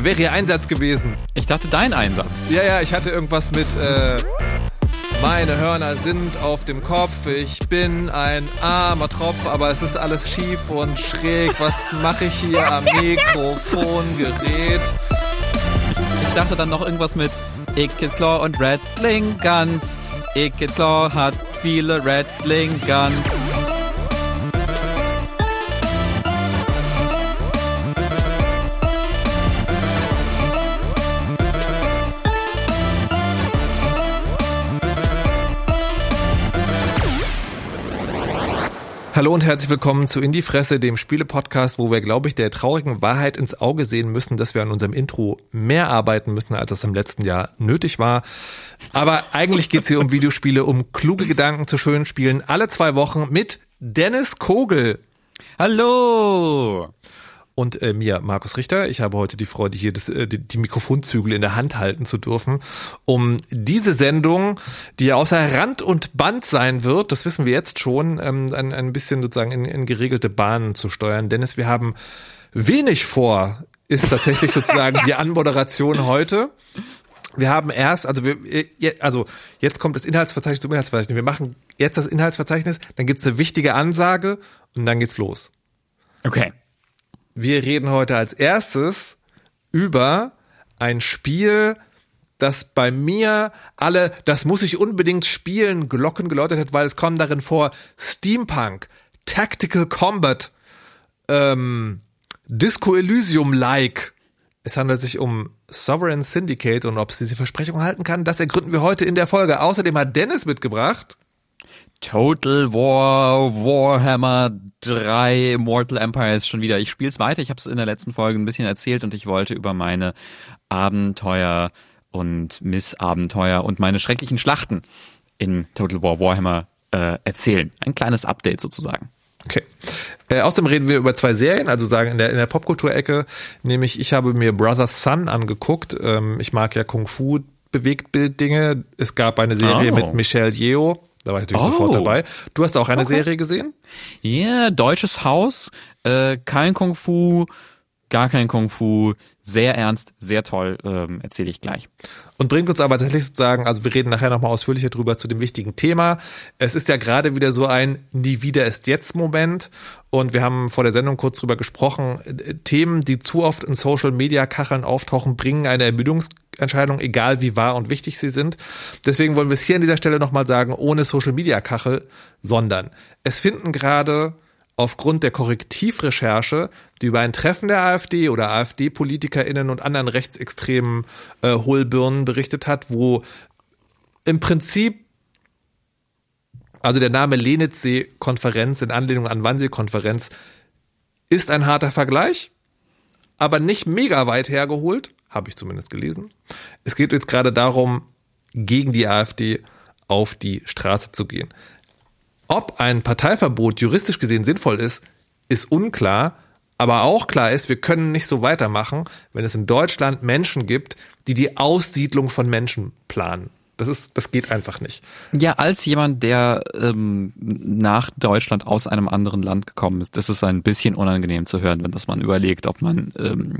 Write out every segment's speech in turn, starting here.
Da wäre ihr Einsatz gewesen. Ich dachte, dein Einsatz. Ja, ja, ich hatte irgendwas mit, äh, meine Hörner sind auf dem Kopf, ich bin ein armer Tropf, aber es ist alles schief und schräg. Was mache ich hier am Mikrofongerät? Ich dachte dann noch irgendwas mit Icket Claw und Rattling Guns. Icket Claw hat viele Rattling Guns. Hallo und herzlich willkommen zu In die Fresse, dem Spiele-Podcast, wo wir, glaube ich, der traurigen Wahrheit ins Auge sehen müssen, dass wir an unserem Intro mehr arbeiten müssen, als das im letzten Jahr nötig war. Aber eigentlich geht es hier um Videospiele, um kluge Gedanken zu schönen Spielen, alle zwei Wochen mit Dennis Kogel. Hallo! Und äh, mir, Markus Richter. Ich habe heute die Freude, hier das, äh, die, die Mikrofonzügel in der Hand halten zu dürfen, um diese Sendung, die ja außer Rand und Band sein wird, das wissen wir jetzt schon, ähm, ein, ein bisschen sozusagen in, in geregelte Bahnen zu steuern. Dennis, wir haben wenig vor, ist tatsächlich sozusagen die Anmoderation heute. Wir haben erst, also wir, also jetzt kommt das Inhaltsverzeichnis zum Inhaltsverzeichnis. Wir machen jetzt das Inhaltsverzeichnis, dann gibt's eine wichtige Ansage und dann geht's los. Okay. Wir reden heute als erstes über ein Spiel, das bei mir alle, das muss ich unbedingt spielen, Glocken geläutet hat, weil es kommen darin vor Steampunk, Tactical Combat, ähm, Disco Elysium-like. Es handelt sich um Sovereign Syndicate und ob es diese Versprechung halten kann, das ergründen wir heute in der Folge. Außerdem hat Dennis mitgebracht. Total War, Warhammer 3, Mortal Empires schon wieder. Ich spiele es weiter. Ich habe es in der letzten Folge ein bisschen erzählt und ich wollte über meine Abenteuer und Missabenteuer und meine schrecklichen Schlachten in Total War Warhammer äh, erzählen. Ein kleines Update sozusagen. Okay. Äh, außerdem reden wir über zwei Serien, also sagen in der, in der Popkulturecke, nämlich ich habe mir Brother's Son angeguckt. Ähm, ich mag ja Kung Fu Bewegtbild-Dinge. Es gab eine Serie oh. mit Michelle Yeoh da war ich natürlich oh. sofort dabei. Du hast auch eine okay. Serie gesehen? Ja, yeah, Deutsches Haus, äh, kein Kung Fu, gar kein Kung Fu, sehr ernst, sehr toll, ähm, erzähle ich gleich. Und bringt uns aber tatsächlich sozusagen, also wir reden nachher nochmal ausführlicher drüber zu dem wichtigen Thema. Es ist ja gerade wieder so ein Nie wieder ist jetzt Moment. Und wir haben vor der Sendung kurz drüber gesprochen. Themen, die zu oft in Social Media Kacheln auftauchen, bringen eine Ermüdungsentscheidung, egal wie wahr und wichtig sie sind. Deswegen wollen wir es hier an dieser Stelle nochmal sagen, ohne Social Media Kachel, sondern es finden gerade aufgrund der Korrektivrecherche, die über ein Treffen der AfD oder AfD-PolitikerInnen und anderen rechtsextremen äh, Hohlbirnen berichtet hat, wo im Prinzip also der Name Lenitzsee-Konferenz in Anlehnung an Wannsee-Konferenz ist ein harter Vergleich, aber nicht mega weit hergeholt, habe ich zumindest gelesen. Es geht jetzt gerade darum, gegen die AfD auf die Straße zu gehen. Ob ein Parteiverbot juristisch gesehen sinnvoll ist, ist unklar. Aber auch klar ist, wir können nicht so weitermachen, wenn es in Deutschland Menschen gibt, die die Aussiedlung von Menschen planen. Das ist, das geht einfach nicht. Ja, als jemand, der ähm, nach Deutschland aus einem anderen Land gekommen ist, das ist ein bisschen unangenehm zu hören, wenn das man überlegt, ob man, ähm,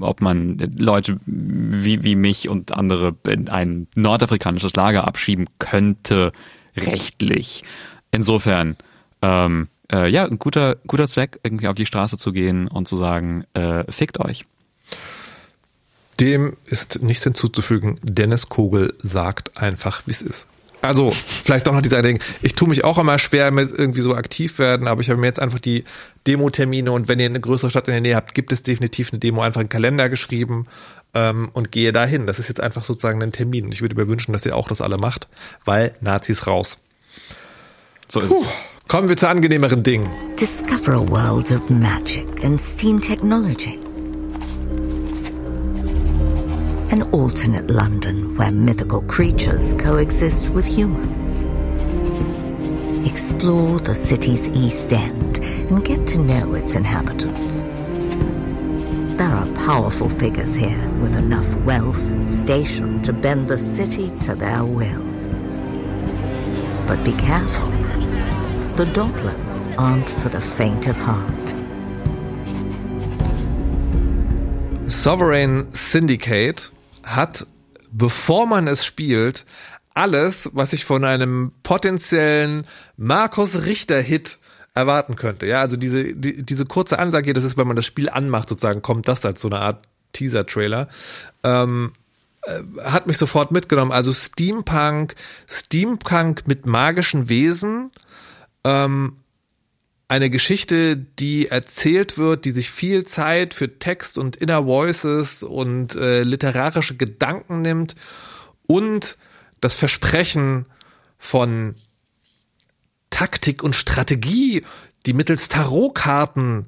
ob man Leute wie, wie mich und andere in ein nordafrikanisches Lager abschieben könnte, rechtlich. Insofern, ähm, äh, ja, ein guter, guter Zweck, irgendwie auf die Straße zu gehen und zu sagen, äh, fickt euch. Dem ist nichts hinzuzufügen. Dennis Kogel sagt einfach, wie es ist. Also, vielleicht doch noch dieser Ding. Ich tue mich auch immer schwer mit irgendwie so aktiv werden, aber ich habe mir jetzt einfach die Demo-Termine und wenn ihr eine größere Stadt in der Nähe habt, gibt es definitiv eine Demo, einfach einen Kalender geschrieben ähm, und gehe dahin. Das ist jetzt einfach sozusagen ein Termin. Und ich würde mir wünschen, dass ihr auch das alle macht, weil Nazis raus. So ist Puh. es. Kommen wir zu angenehmeren Dingen. Discover a world of magic and steam technology. An alternate London where mythical creatures coexist with humans. Explore the city's East End and get to know its inhabitants. There are powerful figures here with enough wealth and station to bend the city to their will. But be careful. The Docklands aren't for the faint of heart. Sovereign Syndicate hat, bevor man es spielt, alles, was ich von einem potenziellen Markus Richter-Hit erwarten könnte. Ja, also diese, die, diese kurze Ansage das ist, wenn man das Spiel anmacht, sozusagen, kommt das als so eine Art Teaser-Trailer. Ähm, äh, hat mich sofort mitgenommen. Also Steampunk, Steampunk mit magischen Wesen, ähm, eine Geschichte, die erzählt wird, die sich viel Zeit für Text und Inner Voices und äh, literarische Gedanken nimmt und das Versprechen von Taktik und Strategie, die mittels Tarotkarten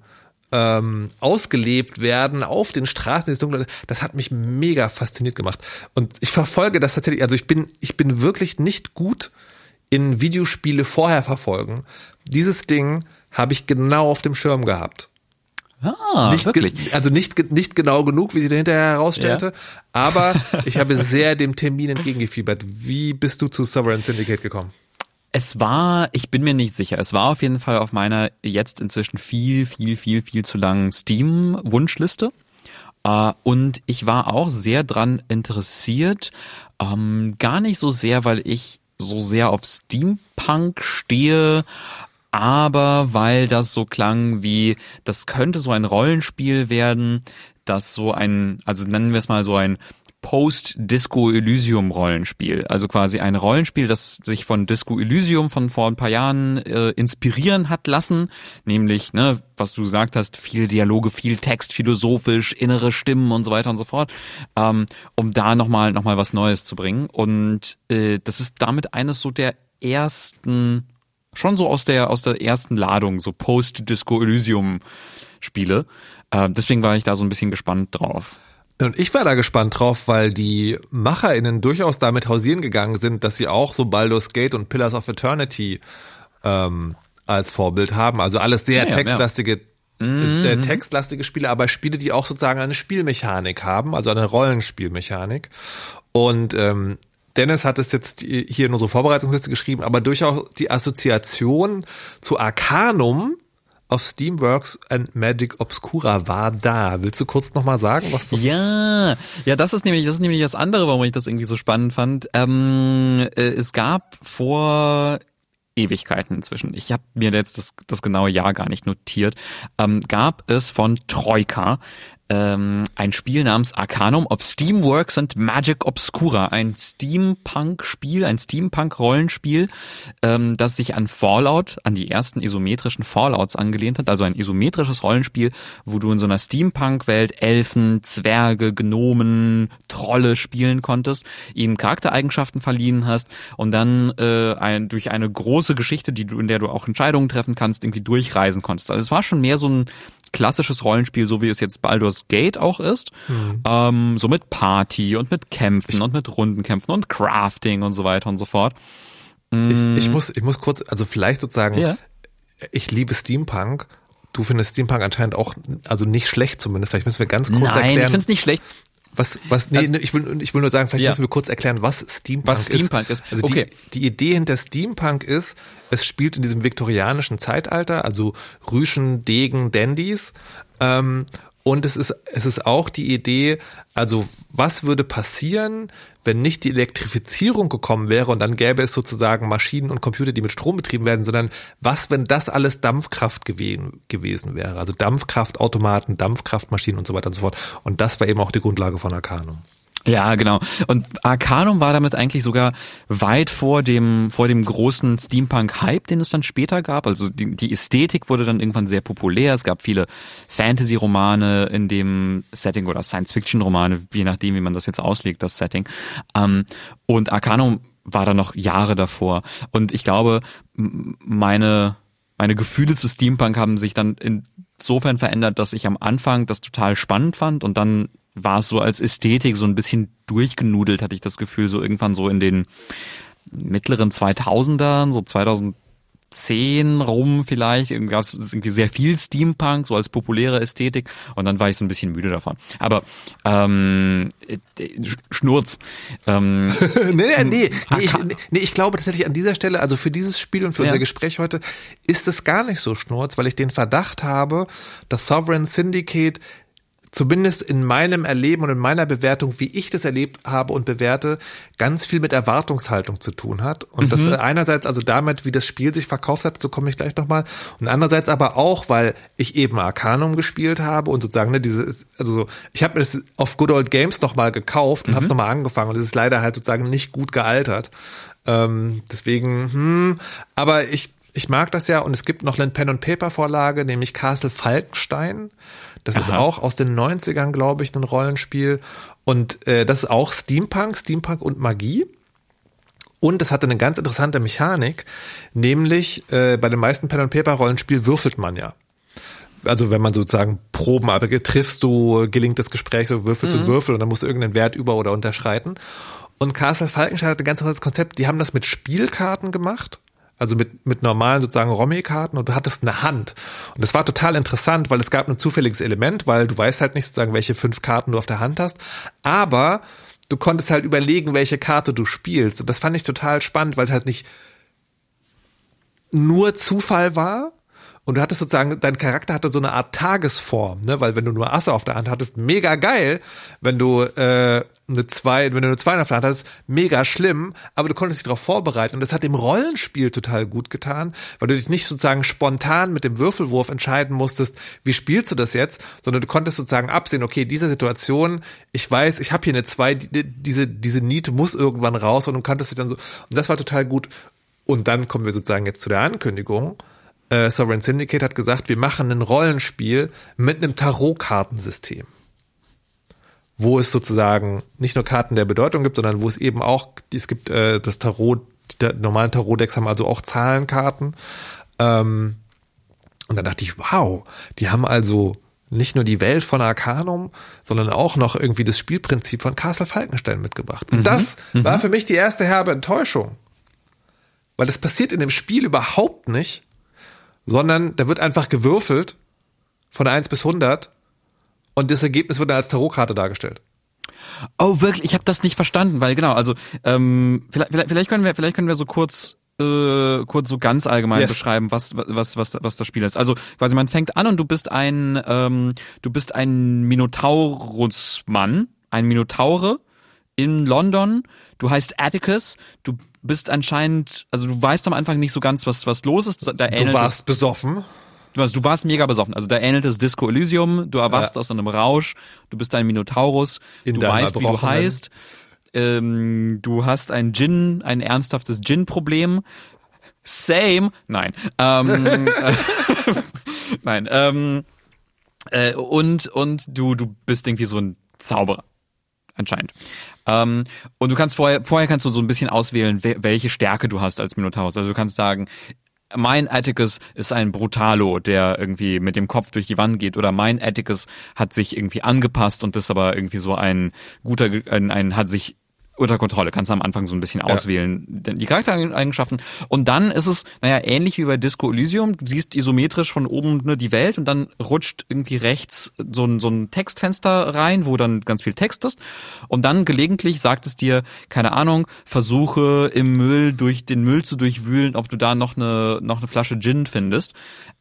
ähm, ausgelebt werden auf den Straßen des Dunklen, das hat mich mega fasziniert gemacht. Und ich verfolge das tatsächlich, also ich bin, ich bin wirklich nicht gut in Videospiele vorher verfolgen. Dieses Ding habe ich genau auf dem Schirm gehabt. Ah, nicht wirklich? also nicht, nicht genau genug, wie sie hinterher herausstellte, ja. aber ich habe sehr dem Termin entgegengefiebert. Wie bist du zu Sovereign Syndicate gekommen? Es war, ich bin mir nicht sicher, es war auf jeden Fall auf meiner jetzt inzwischen viel, viel, viel, viel zu langen Steam-Wunschliste. Uh, und ich war auch sehr dran interessiert, ähm, gar nicht so sehr, weil ich so sehr auf Steampunk stehe, aber weil das so klang wie, das könnte so ein Rollenspiel werden, das so ein, also nennen wir es mal so ein Post-Disco Elysium Rollenspiel. Also quasi ein Rollenspiel, das sich von Disco Elysium von vor ein paar Jahren äh, inspirieren hat lassen. Nämlich, ne, was du gesagt hast, viel Dialoge, viel Text, philosophisch, innere Stimmen und so weiter und so fort. Ähm, um da nochmal noch mal was Neues zu bringen. Und äh, das ist damit eines so der ersten schon so aus der, aus der ersten Ladung, so Post-Disco Elysium Spiele. Äh, deswegen war ich da so ein bisschen gespannt drauf. Und ich war da gespannt drauf, weil die MacherInnen durchaus damit hausieren gegangen sind, dass sie auch so Baldur's Gate und Pillars of Eternity ähm, als Vorbild haben. Also alles sehr ja, textlastige ja. Mhm. Äh, textlastige Spiele, aber Spiele, die auch sozusagen eine Spielmechanik haben, also eine Rollenspielmechanik. Und ähm, Dennis hat es jetzt hier nur so Vorbereitungsliste geschrieben, aber durchaus die Assoziation zu Arcanum auf Steamworks and Magic Obscura war da. Willst du kurz nochmal sagen, was das Ja, ja, das ist nämlich, das ist nämlich das andere, warum ich das irgendwie so spannend fand. Ähm, äh, es gab vor Ewigkeiten inzwischen. Ich habe mir jetzt das, das genaue Jahr gar nicht notiert. Ähm, gab es von Troika ähm, ein Spiel namens Arcanum of Steamworks and Magic Obscura, ein Steampunk-Spiel, ein Steampunk-Rollenspiel, ähm, das sich an Fallout, an die ersten isometrischen Fallouts angelehnt hat, also ein isometrisches Rollenspiel, wo du in so einer Steampunk-Welt Elfen, Zwerge, Gnomen, Trolle spielen konntest, ihnen Charaktereigenschaften verliehen hast und dann äh, ein, durch eine große Geschichte, die du, in der du auch Entscheidungen treffen kannst, irgendwie durchreisen konntest. Also es war schon mehr so ein klassisches Rollenspiel, so wie es jetzt Baldur's Gate auch ist. Mhm. Ähm, so mit Party und mit Kämpfen und mit Rundenkämpfen und Crafting und so weiter und so fort. Mhm. Ich, ich, muss, ich muss kurz, also vielleicht sozusagen, ja. ich liebe Steampunk. Du findest Steampunk anscheinend auch, also nicht schlecht zumindest. Vielleicht müssen wir ganz kurz Nein, erklären. Nein, ich finde es nicht schlecht. Was, was, nee, also, ich will, ich will nur sagen, vielleicht ja. müssen wir kurz erklären, was Steampunk was Steampunk ist. ist. Also okay. die, die Idee hinter Steampunk ist, es spielt in diesem viktorianischen Zeitalter, also Rüschen, Degen, Dandys, ähm, und es ist, es ist auch die Idee, also was würde passieren, wenn nicht die Elektrifizierung gekommen wäre und dann gäbe es sozusagen Maschinen und Computer, die mit Strom betrieben werden, sondern was, wenn das alles Dampfkraft gewesen, gewesen wäre? Also Dampfkraftautomaten, Dampfkraftmaschinen und so weiter und so fort. Und das war eben auch die Grundlage von Arcanum. Ja, genau. Und Arcanum war damit eigentlich sogar weit vor dem, vor dem großen Steampunk-Hype, den es dann später gab. Also die, die Ästhetik wurde dann irgendwann sehr populär. Es gab viele Fantasy-Romane in dem Setting oder Science-Fiction-Romane, je nachdem, wie man das jetzt auslegt, das Setting. Ähm, und Arcanum war da noch Jahre davor. Und ich glaube, meine, meine Gefühle zu Steampunk haben sich dann insofern verändert, dass ich am Anfang das total spannend fand und dann war es so als Ästhetik so ein bisschen durchgenudelt, hatte ich das Gefühl, so irgendwann so in den mittleren 2000ern, so 2010 rum vielleicht, gab es irgendwie sehr viel Steampunk, so als populäre Ästhetik und dann war ich so ein bisschen müde davon. Aber ähm, äh, Schnurz. Ähm, nee, nee, nee, nee, ich, nee, ich glaube tatsächlich an dieser Stelle, also für dieses Spiel und für ja. unser Gespräch heute, ist es gar nicht so Schnurz, weil ich den Verdacht habe, dass Sovereign Syndicate zumindest in meinem Erleben und in meiner Bewertung, wie ich das erlebt habe und bewerte, ganz viel mit Erwartungshaltung zu tun hat. Und mhm. das einerseits also damit, wie das Spiel sich verkauft hat, so komme ich gleich nochmal. Und andererseits aber auch, weil ich eben Arcanum gespielt habe und sozusagen, ne, diese, also so, ich habe es auf Good Old Games nochmal gekauft und mhm. habe es nochmal angefangen und es ist leider halt sozusagen nicht gut gealtert. Ähm, deswegen, hm, aber ich ich mag das ja und es gibt noch eine Pen and Paper Vorlage, nämlich Castle Falkenstein. Das Aha. ist auch aus den 90ern, glaube ich, ein Rollenspiel und äh, das ist auch Steampunk, Steampunk und Magie. Und es hatte eine ganz interessante Mechanik, nämlich äh, bei den meisten Pen and Paper Rollenspiel würfelt man ja also wenn man sozusagen Proben, aber triffst du, gelingt das Gespräch, so Würfel mhm. zu Würfel und dann musst du irgendeinen Wert über- oder unterschreiten. Und Castle Falkenstein hat ein ganz anderes Konzept. Die haben das mit Spielkarten gemacht also mit, mit normalen sozusagen Romy-Karten und du hattest eine Hand. Und das war total interessant, weil es gab ein zufälliges Element, weil du weißt halt nicht sozusagen, welche fünf Karten du auf der Hand hast. Aber du konntest halt überlegen, welche Karte du spielst. Und das fand ich total spannend, weil es halt nicht nur Zufall war, und du hattest sozusagen, dein Charakter hatte so eine Art Tagesform, ne? Weil wenn du nur Asse auf der Hand hattest, mega geil. Wenn du äh, eine zwei, wenn du eine zwei auf der Hand hattest, mega schlimm. Aber du konntest dich darauf vorbereiten und das hat dem Rollenspiel total gut getan, weil du dich nicht sozusagen spontan mit dem Würfelwurf entscheiden musstest, wie spielst du das jetzt, sondern du konntest sozusagen absehen, okay, diese Situation, ich weiß, ich habe hier eine zwei, die, diese diese Niete muss irgendwann raus und du konntest dich dann so. Und das war total gut. Und dann kommen wir sozusagen jetzt zu der Ankündigung äh, Sovereign Syndicate hat gesagt, wir machen ein Rollenspiel mit einem Tarotkartensystem. Wo es sozusagen nicht nur Karten der Bedeutung gibt, sondern wo es eben auch, es gibt äh, das Tarot, die normalen Tarot-Decks haben also auch Zahlenkarten. Ähm, und dann dachte ich, wow, die haben also nicht nur die Welt von Arcanum, sondern auch noch irgendwie das Spielprinzip von Castle Falkenstein mitgebracht. Und mhm. das mhm. war für mich die erste herbe Enttäuschung. Weil das passiert in dem Spiel überhaupt nicht sondern da wird einfach gewürfelt von 1 bis 100 und das Ergebnis wird dann als Tarotkarte dargestellt. Oh, wirklich? Ich habe das nicht verstanden, weil genau, also ähm, vielleicht, vielleicht, können wir, vielleicht können wir so kurz äh, kurz so ganz allgemein yes. beschreiben, was was was was das Spiel ist. Also quasi man fängt an und du bist ein ähm, du bist ein Minotaurusmann, ein Minotaure in London. Du heißt Atticus. Du bist anscheinend, also du weißt am Anfang nicht so ganz, was, was los ist. Da du warst es, besoffen. Du warst, du warst mega besoffen. Also da ähnelt es Disco Elysium. Du erwachst ja. aus einem Rausch. Du bist ein Minotaurus. In du weißt, wie du heißt. Ähm, du hast ein Gin, ein ernsthaftes Gin-Problem. Same. Nein. Ähm, äh, nein. Ähm, äh, und und du du bist irgendwie so ein Zauberer anscheinend. Ähm, und du kannst vorher, vorher kannst du so ein bisschen auswählen, welche Stärke du hast als Minotaurus. Also du kannst sagen, mein Atticus ist ein Brutalo, der irgendwie mit dem Kopf durch die Wand geht, oder mein Atticus hat sich irgendwie angepasst und ist aber irgendwie so ein guter, ein, ein hat sich unter Kontrolle. Kannst du am Anfang so ein bisschen ja. auswählen, die Charaktereigenschaften. Und dann ist es, naja, ähnlich wie bei Disco Elysium. Du siehst isometrisch von oben ne, die Welt und dann rutscht irgendwie rechts so ein, so ein Textfenster rein, wo dann ganz viel Text ist. Und dann gelegentlich sagt es dir, keine Ahnung, versuche im Müll durch den Müll zu durchwühlen, ob du da noch eine, noch eine Flasche Gin findest.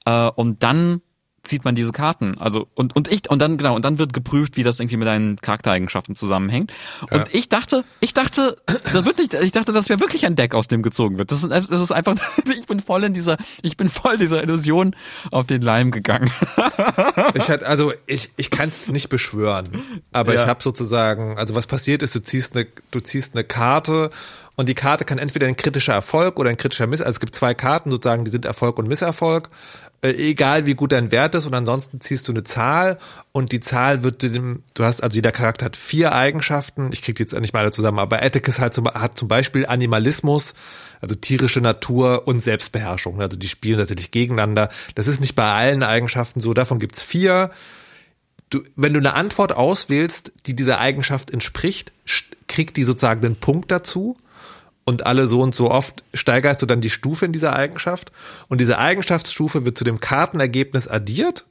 Äh, und dann zieht man diese Karten. Also und und ich und dann genau und dann wird geprüft, wie das irgendwie mit deinen Charaktereigenschaften zusammenhängt. Und ja. ich dachte, ich dachte, das wird nicht, ich dachte, das wäre wirklich ein Deck, aus dem gezogen wird. Das ist, das ist einfach, ich bin voll in dieser, ich bin voll dieser Illusion auf den Leim gegangen. ich hatte also ich ich kann es nicht beschwören, aber ja. ich habe sozusagen, also was passiert ist, du ziehst eine du ziehst eine Karte und die Karte kann entweder ein kritischer Erfolg oder ein kritischer Miss, also es gibt zwei Karten sozusagen, die sind Erfolg und Misserfolg äh, egal wie gut dein Wert ist und ansonsten ziehst du eine Zahl und die Zahl wird dem, du hast, also jeder Charakter hat vier Eigenschaften, ich krieg die jetzt nicht mal alle zusammen, aber Atticus halt zum, hat zum Beispiel Animalismus, also tierische Natur und Selbstbeherrschung, also die spielen tatsächlich gegeneinander. Das ist nicht bei allen Eigenschaften so, davon gibt's vier. Du, wenn du eine Antwort auswählst, die dieser Eigenschaft entspricht, kriegt die sozusagen den Punkt dazu und alle so und so oft steigerst du dann die Stufe in dieser Eigenschaft und diese Eigenschaftsstufe wird zu dem Kartenergebnis addiert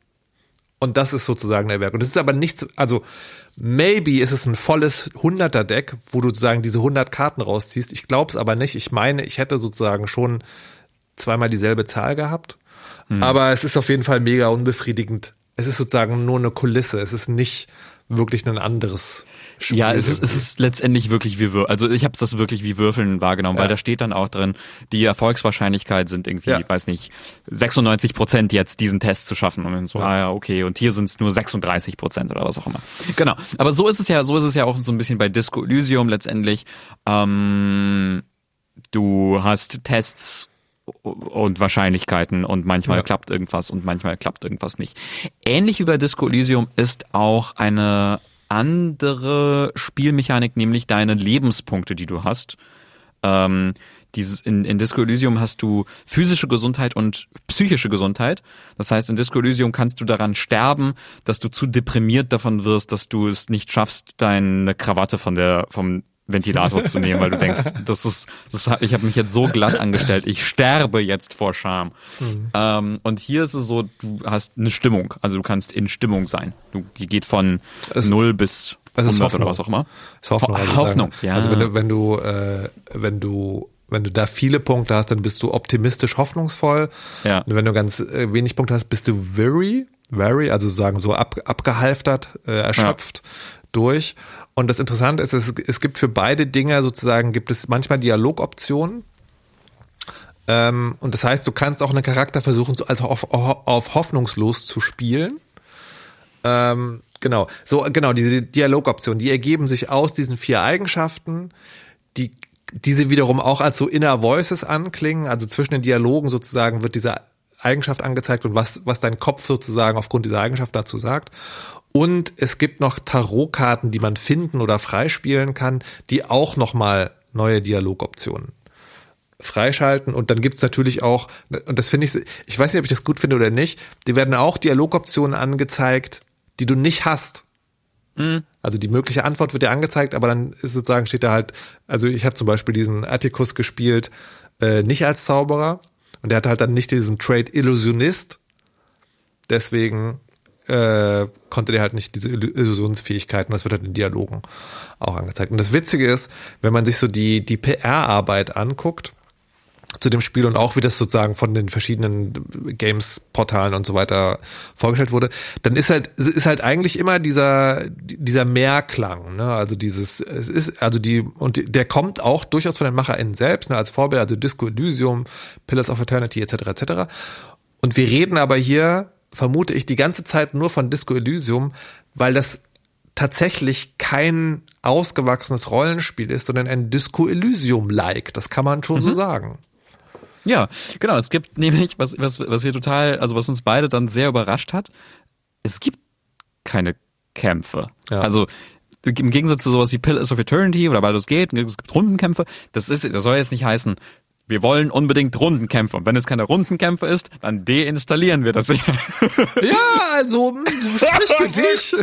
und das ist sozusagen der Werk. Und das ist aber nichts, also maybe ist es ein volles 100er Deck, wo du sozusagen diese 100 Karten rausziehst. Ich glaube es aber nicht. Ich meine, ich hätte sozusagen schon zweimal dieselbe Zahl gehabt. Mhm. Aber es ist auf jeden Fall mega unbefriedigend es ist sozusagen nur eine Kulisse. Es ist nicht wirklich ein anderes Spiel. Ja, es ist, es ist letztendlich wirklich wie Würfeln. Also ich habe das wirklich wie Würfeln wahrgenommen, ja. weil da steht dann auch drin, die Erfolgswahrscheinlichkeit sind irgendwie, ja. weiß nicht, 96 Prozent jetzt diesen Test zu schaffen. Und dann so, ja. ah ja, okay, und hier sind es nur 36 Prozent oder was auch immer. Genau. Aber so ist es ja, so ist es ja auch so ein bisschen bei Disco Elysium letztendlich. Ähm, du hast Tests und Wahrscheinlichkeiten und manchmal ja. klappt irgendwas und manchmal klappt irgendwas nicht. Ähnlich wie bei Disco Elysium ist auch eine andere Spielmechanik, nämlich deine Lebenspunkte, die du hast. Ähm, dieses in, in Disco Elysium hast du physische Gesundheit und psychische Gesundheit. Das heißt, in Disco Elysium kannst du daran sterben, dass du zu deprimiert davon wirst, dass du es nicht schaffst, deine Krawatte von der vom Ventilator zu nehmen, weil du denkst, das ist, das, ich habe mich jetzt so glatt angestellt, ich sterbe jetzt vor Scham. Mhm. Ähm, und hier ist es so, du hast eine Stimmung, also du kannst in Stimmung sein. Du, die geht von es, null bis 100 oder was auch immer. Es ist Hoffnung, also Hoffnung, ja. Also wenn du, wenn du, äh, wenn du wenn du da viele Punkte hast, dann bist du optimistisch hoffnungsvoll. Ja. Und wenn du ganz äh, wenig Punkte hast, bist du very, very, also sagen so ab, abgehalftert, äh, erschöpft. Durch. Und das Interessante ist, es, es gibt für beide Dinge sozusagen, gibt es manchmal Dialogoptionen. Ähm, und das heißt, du kannst auch einen Charakter versuchen, also auf, auf hoffnungslos zu spielen. Ähm, genau, so genau diese Dialogoptionen, die ergeben sich aus diesen vier Eigenschaften, die diese wiederum auch als so Inner Voices anklingen. Also zwischen den Dialogen sozusagen wird diese Eigenschaft angezeigt und was was dein Kopf sozusagen aufgrund dieser Eigenschaft dazu sagt. Und es gibt noch Tarotkarten, die man finden oder freispielen kann, die auch nochmal neue Dialogoptionen freischalten. Und dann gibt's natürlich auch, und das finde ich, ich weiß nicht, ob ich das gut finde oder nicht, die werden auch Dialogoptionen angezeigt, die du nicht hast. Mhm. Also die mögliche Antwort wird dir angezeigt, aber dann ist sozusagen, steht da halt, also ich habe zum Beispiel diesen Atticus gespielt, äh, nicht als Zauberer. Und der hat halt dann nicht diesen Trade Illusionist. Deswegen äh, konnte der halt nicht diese Illusionsfähigkeiten, das wird halt in Dialogen auch angezeigt. Und das Witzige ist, wenn man sich so die, die PR-Arbeit anguckt, zu dem Spiel und auch wie das sozusagen von den verschiedenen Games-Portalen und so weiter vorgestellt wurde, dann ist halt ist halt eigentlich immer dieser dieser Mehrklang, ne? Also dieses es ist also die und der kommt auch durchaus von den MacherInnen selbst, ne? als Vorbild, also Disco Elysium, Pillars of Eternity etc. etc. Und wir reden aber hier vermute ich die ganze Zeit nur von Disco Elysium, weil das tatsächlich kein ausgewachsenes Rollenspiel ist, sondern ein Disco Elysium-like. Das kann man schon mhm. so sagen. Ja, genau. Es gibt nämlich, was, was, was wir total, also was uns beide dann sehr überrascht hat, es gibt keine Kämpfe. Ja. Also im Gegensatz zu sowas wie Pillars of Eternity oder Baldur's Gate, es gibt Rundenkämpfe. Das ist, das soll jetzt nicht heißen, wir wollen unbedingt Rundenkämpfe. Und wenn es keine Rundenkämpfe ist, dann deinstallieren wir das. ja, also, sprich für dich.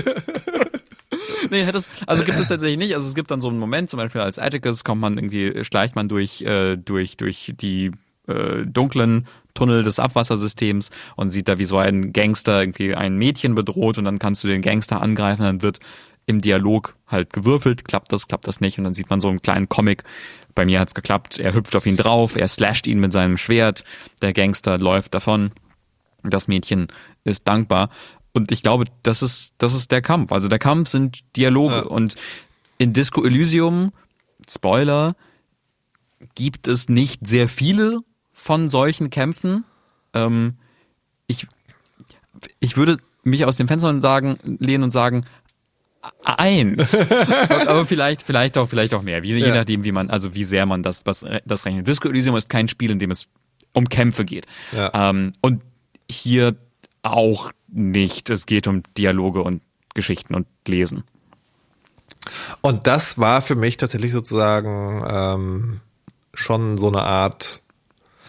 nee, es, also gibt es tatsächlich nicht. Also es gibt dann so einen Moment, zum Beispiel als Atticus kommt man irgendwie, schleicht man durch, äh, durch, durch die äh, dunklen Tunnel des Abwassersystems und sieht da, wie so ein Gangster irgendwie ein Mädchen bedroht und dann kannst du den Gangster angreifen, dann wird im Dialog halt gewürfelt, klappt das, klappt das nicht und dann sieht man so einen kleinen Comic, bei mir hat's geklappt. Er hüpft auf ihn drauf, er slasht ihn mit seinem Schwert, der Gangster läuft davon. Das Mädchen ist dankbar. Und ich glaube, das ist, das ist der Kampf. Also der Kampf sind Dialoge. Ja. Und in Disco Elysium, Spoiler, gibt es nicht sehr viele von solchen Kämpfen. Ähm, ich, ich würde mich aus dem Fenster sagen, lehnen und sagen, eins. aber vielleicht, vielleicht auch, vielleicht auch mehr. Wie, ja. Je nachdem, wie man, also wie sehr man das, was, das rechnet. Disco Elysium ist kein Spiel, in dem es um Kämpfe geht. Ja. Ähm, und hier auch nicht. Es geht um Dialoge und Geschichten und Lesen. Und das war für mich tatsächlich sozusagen ähm, schon so eine Art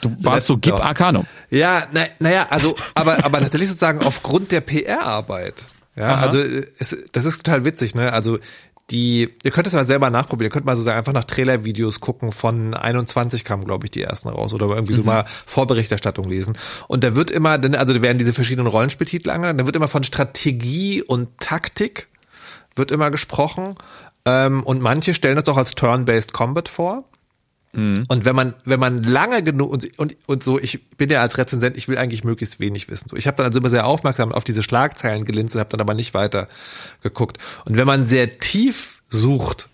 Du warst so Gib Arcanum. Ja, naja, na also, aber, aber tatsächlich sozusagen aufgrund der PR-Arbeit. Ja, Aha. also es, das ist total witzig, ne? Also die, ihr könnt es mal selber nachprobieren. Ihr könnt mal so sagen, einfach nach Trailer-Videos gucken. Von 21 kamen, glaube ich, die ersten raus. Oder irgendwie mhm. so mal Vorberichterstattung lesen. Und da wird immer, also da werden diese verschiedenen Rollenspieltitel angegangen. Da wird immer von Strategie und Taktik wird immer gesprochen. Ähm, und manche stellen das auch als Turn-Based Combat vor. Mhm. Und wenn man, wenn man lange genug und, und, und so, ich bin ja als Rezensent, ich will eigentlich möglichst wenig wissen. So, ich habe dann also immer sehr aufmerksam auf diese Schlagzeilen gelinst und habe dann aber nicht weiter geguckt. Und wenn man sehr tief sucht,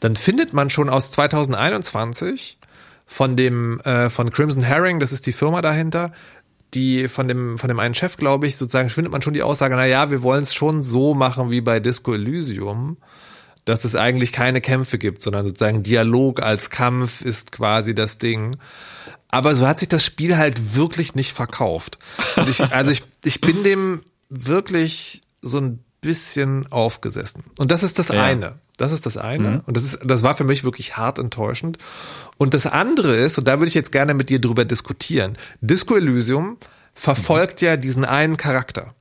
dann findet man schon aus 2021 von dem äh, von Crimson Herring, das ist die Firma dahinter, die von dem von dem einen Chef, glaube ich, sozusagen findet man schon die Aussage, na ja, wir wollen es schon so machen wie bei Disco Elysium dass es eigentlich keine Kämpfe gibt, sondern sozusagen Dialog als Kampf ist quasi das Ding. Aber so hat sich das Spiel halt wirklich nicht verkauft. Und ich, also ich, ich bin dem wirklich so ein bisschen aufgesessen. Und das ist das ja. eine. Das ist das eine. Mhm. Und das ist, das war für mich wirklich hart enttäuschend. Und das andere ist, und da würde ich jetzt gerne mit dir drüber diskutieren. Disco Elysium verfolgt mhm. ja diesen einen Charakter,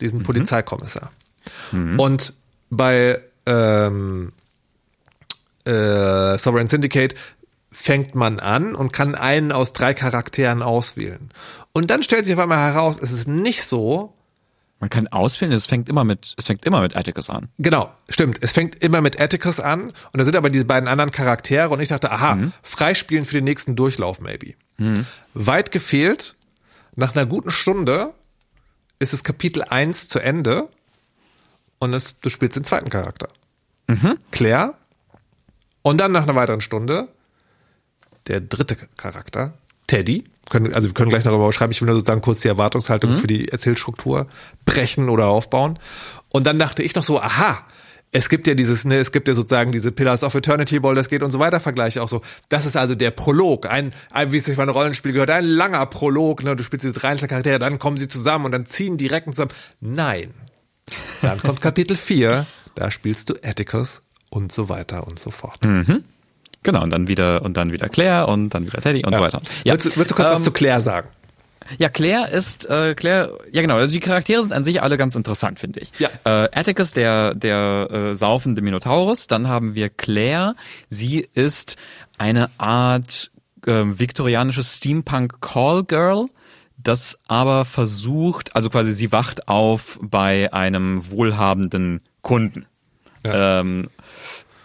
diesen mhm. Polizeikommissar. Mhm. Und bei ähm, äh, Sovereign Syndicate fängt man an und kann einen aus drei Charakteren auswählen. Und dann stellt sich auf einmal heraus, es ist nicht so. Man kann auswählen, es fängt immer mit, es fängt immer mit Atticus an. Genau, stimmt. Es fängt immer mit Atticus an und da sind aber diese beiden anderen Charaktere und ich dachte, aha, mhm. freispielen für den nächsten Durchlauf, maybe. Mhm. Weit gefehlt, nach einer guten Stunde ist das Kapitel 1 zu Ende und es, du spielst den zweiten Charakter. Mhm. Claire. Und dann nach einer weiteren Stunde der dritte Charakter, Teddy. Können, also wir können gleich darüber schreiben. Ich will nur sozusagen kurz die Erwartungshaltung mhm. für die Erzählstruktur brechen oder aufbauen. Und dann dachte ich noch so, aha, es gibt ja dieses, ne, es gibt ja sozusagen diese Pillars of Eternity Ball, das geht und so weiter, Vergleiche auch so. Das ist also der Prolog, ein, ein wie es sich bei einem Rollenspiel gehört, ein langer Prolog, ne, du spielst diese drei Charaktere, dann kommen sie zusammen und dann ziehen die direkt zusammen. Nein. Dann kommt Kapitel 4, da spielst du Atticus und so weiter und so fort. Mhm. Genau, und dann wieder, und dann wieder Claire und dann wieder Teddy und ja. so weiter. Ja. Willst, willst du kurz ähm, was zu Claire sagen? Ja, Claire ist, äh, Claire, ja genau, also die Charaktere sind an sich alle ganz interessant, finde ich. Ja. Äh, Atticus, der, der äh, saufende Minotaurus, dann haben wir Claire, sie ist eine Art äh, viktorianisches Steampunk Call Girl, das aber versucht, also quasi sie wacht auf bei einem wohlhabenden Kunden. Ja. Ähm,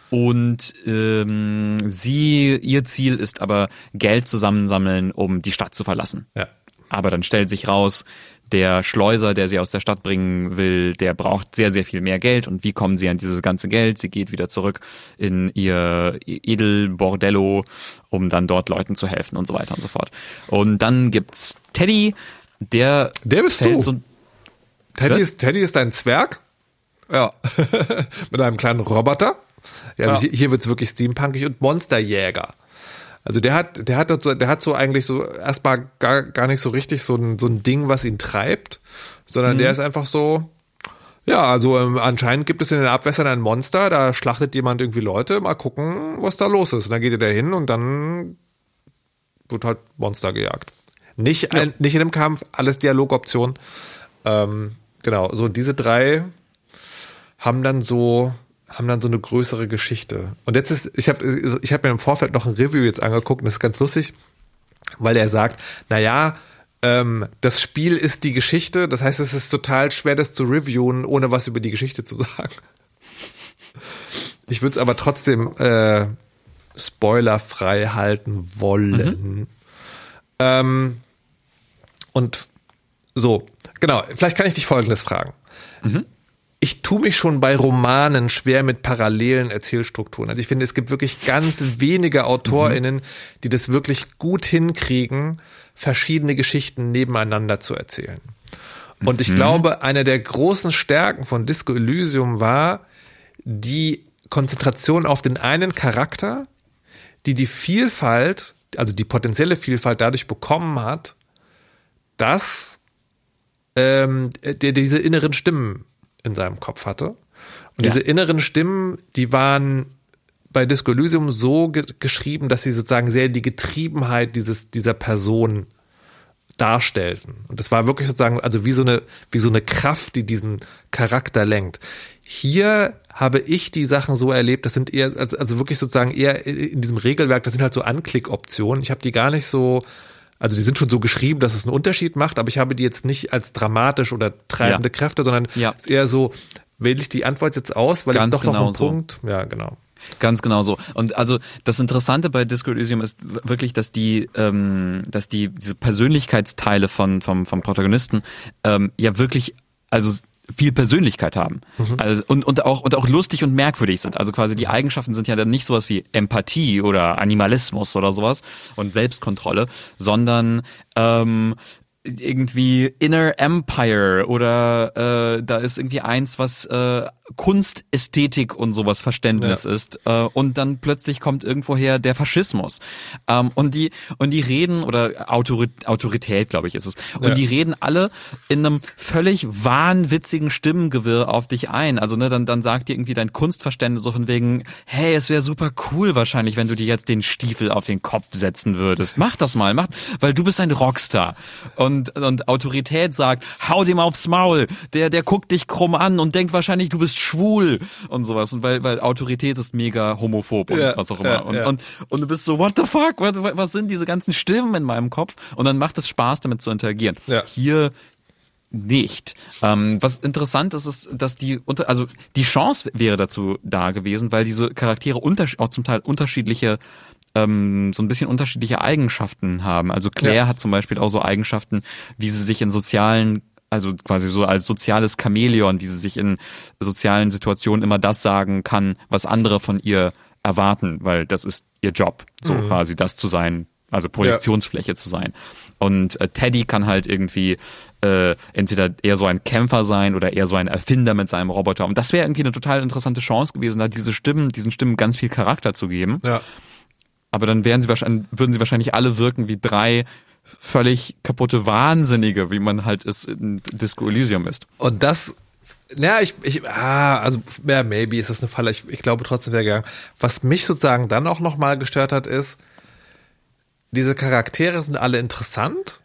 und ähm, sie, ihr Ziel ist aber Geld zusammensammeln, um die Stadt zu verlassen. Ja. Aber dann stellt sich raus, der Schleuser, der sie aus der Stadt bringen will, der braucht sehr, sehr viel mehr Geld. Und wie kommen sie an dieses ganze Geld? Sie geht wieder zurück in ihr Edelbordello, um dann dort Leuten zu helfen und so weiter und so fort. Und dann gibt's Teddy, der Der bist du. So Teddy ist, Teddy ist ein Zwerg? Ja. Mit einem kleinen Roboter. Ja, also ja. hier, hier wird's wirklich steampunkig und Monsterjäger. Also der hat, der hat, der hat so eigentlich so erstmal gar, gar nicht so richtig so ein, so ein Ding, was ihn treibt, sondern mhm. der ist einfach so, ja, also ähm, anscheinend gibt es in den Abwässern ein Monster, da schlachtet jemand irgendwie Leute, mal gucken, was da los ist. Und dann geht er da hin und dann wird halt Monster gejagt. Nicht, ja. ein, nicht in einem Kampf, alles Dialogoption. Ähm, genau, so diese drei haben dann so haben dann so eine größere Geschichte. Und jetzt ist, ich habe ich hab mir im Vorfeld noch ein Review jetzt angeguckt und das ist ganz lustig, weil er sagt, na ja, ähm, das Spiel ist die Geschichte, das heißt, es ist total schwer, das zu reviewen, ohne was über die Geschichte zu sagen. Ich würde es aber trotzdem äh, spoilerfrei halten wollen. Mhm. Ähm, und so, genau, vielleicht kann ich dich folgendes fragen. Mhm ich tue mich schon bei Romanen schwer mit parallelen Erzählstrukturen. Also ich finde, es gibt wirklich ganz wenige AutorInnen, mhm. die das wirklich gut hinkriegen, verschiedene Geschichten nebeneinander zu erzählen. Und ich mhm. glaube, eine der großen Stärken von Disco Elysium war die Konzentration auf den einen Charakter, die die Vielfalt, also die potenzielle Vielfalt dadurch bekommen hat, dass ähm, der diese inneren Stimmen in seinem Kopf hatte. Und ja. diese inneren Stimmen, die waren bei Disco Elysium so ge geschrieben, dass sie sozusagen sehr die Getriebenheit dieses, dieser Person darstellten. Und das war wirklich sozusagen, also wie so eine, wie so eine Kraft, die diesen Charakter lenkt. Hier habe ich die Sachen so erlebt, das sind eher, also, also wirklich sozusagen eher in diesem Regelwerk, das sind halt so Anklickoptionen. Ich habe die gar nicht so, also die sind schon so geschrieben, dass es einen Unterschied macht, aber ich habe die jetzt nicht als dramatisch oder treibende ja. Kräfte, sondern ja. ist eher so, wähle ich die Antwort jetzt aus, weil Ganz ich doch noch einen so. Punkt, ja genau. Ganz genau so. Und also das Interessante bei Disco Elysium ist wirklich, dass die, ähm, dass die diese Persönlichkeitsteile von vom vom Protagonisten ähm, ja wirklich also viel Persönlichkeit haben. Mhm. Also, und, und, auch, und auch lustig und merkwürdig sind. Also quasi die Eigenschaften sind ja dann nicht sowas wie Empathie oder Animalismus oder sowas und Selbstkontrolle, sondern ähm, irgendwie Inner Empire oder äh, da ist irgendwie eins, was äh, Kunstästhetik und sowas Verständnis ja. ist äh, und dann plötzlich kommt irgendwoher der Faschismus. Ähm, und die und die reden oder Autorit Autorität glaube ich ist es. Und ja. die reden alle in einem völlig wahnwitzigen Stimmengewirr auf dich ein. Also ne dann dann sagt dir irgendwie dein Kunstverständnis so von wegen hey es wäre super cool wahrscheinlich wenn du dir jetzt den Stiefel auf den Kopf setzen würdest. Mach das mal mach weil du bist ein Rockstar. Und und Autorität sagt hau dem aufs Maul der der guckt dich krumm an und denkt wahrscheinlich du bist schwul und sowas. Und weil, weil Autorität ist mega homophob und ja, was auch immer. Ja, und, ja. und, und du bist so, what the fuck? Was, was sind diese ganzen Stimmen in meinem Kopf? Und dann macht es Spaß, damit zu interagieren. Hier nicht. Ähm, was interessant ist, ist, dass die unter, also die Chance wäre dazu da gewesen, weil diese Charaktere auch zum Teil unterschiedliche ähm, so ein bisschen unterschiedliche Eigenschaften haben. Also Claire ja. hat zum Beispiel auch so Eigenschaften, wie sie sich in sozialen also quasi so als soziales Chamäleon, wie sie sich in sozialen Situationen immer das sagen kann, was andere von ihr erwarten, weil das ist ihr Job, so mhm. quasi das zu sein, also Projektionsfläche ja. zu sein. Und äh, Teddy kann halt irgendwie äh, entweder eher so ein Kämpfer sein oder eher so ein Erfinder mit seinem Roboter. Und das wäre irgendwie eine total interessante Chance gewesen, da diese Stimmen, diesen Stimmen ganz viel Charakter zu geben. Ja. Aber dann wären sie wahrscheinlich, würden sie wahrscheinlich alle wirken wie drei völlig kaputte Wahnsinnige, wie man halt es in Disco Elysium ist. Und das ja, ich, ich, ah, also, ja, maybe ist das eine Falle. Ich, ich glaube trotzdem wäre gegangen. Was mich sozusagen dann auch nochmal gestört hat, ist, diese Charaktere sind alle interessant,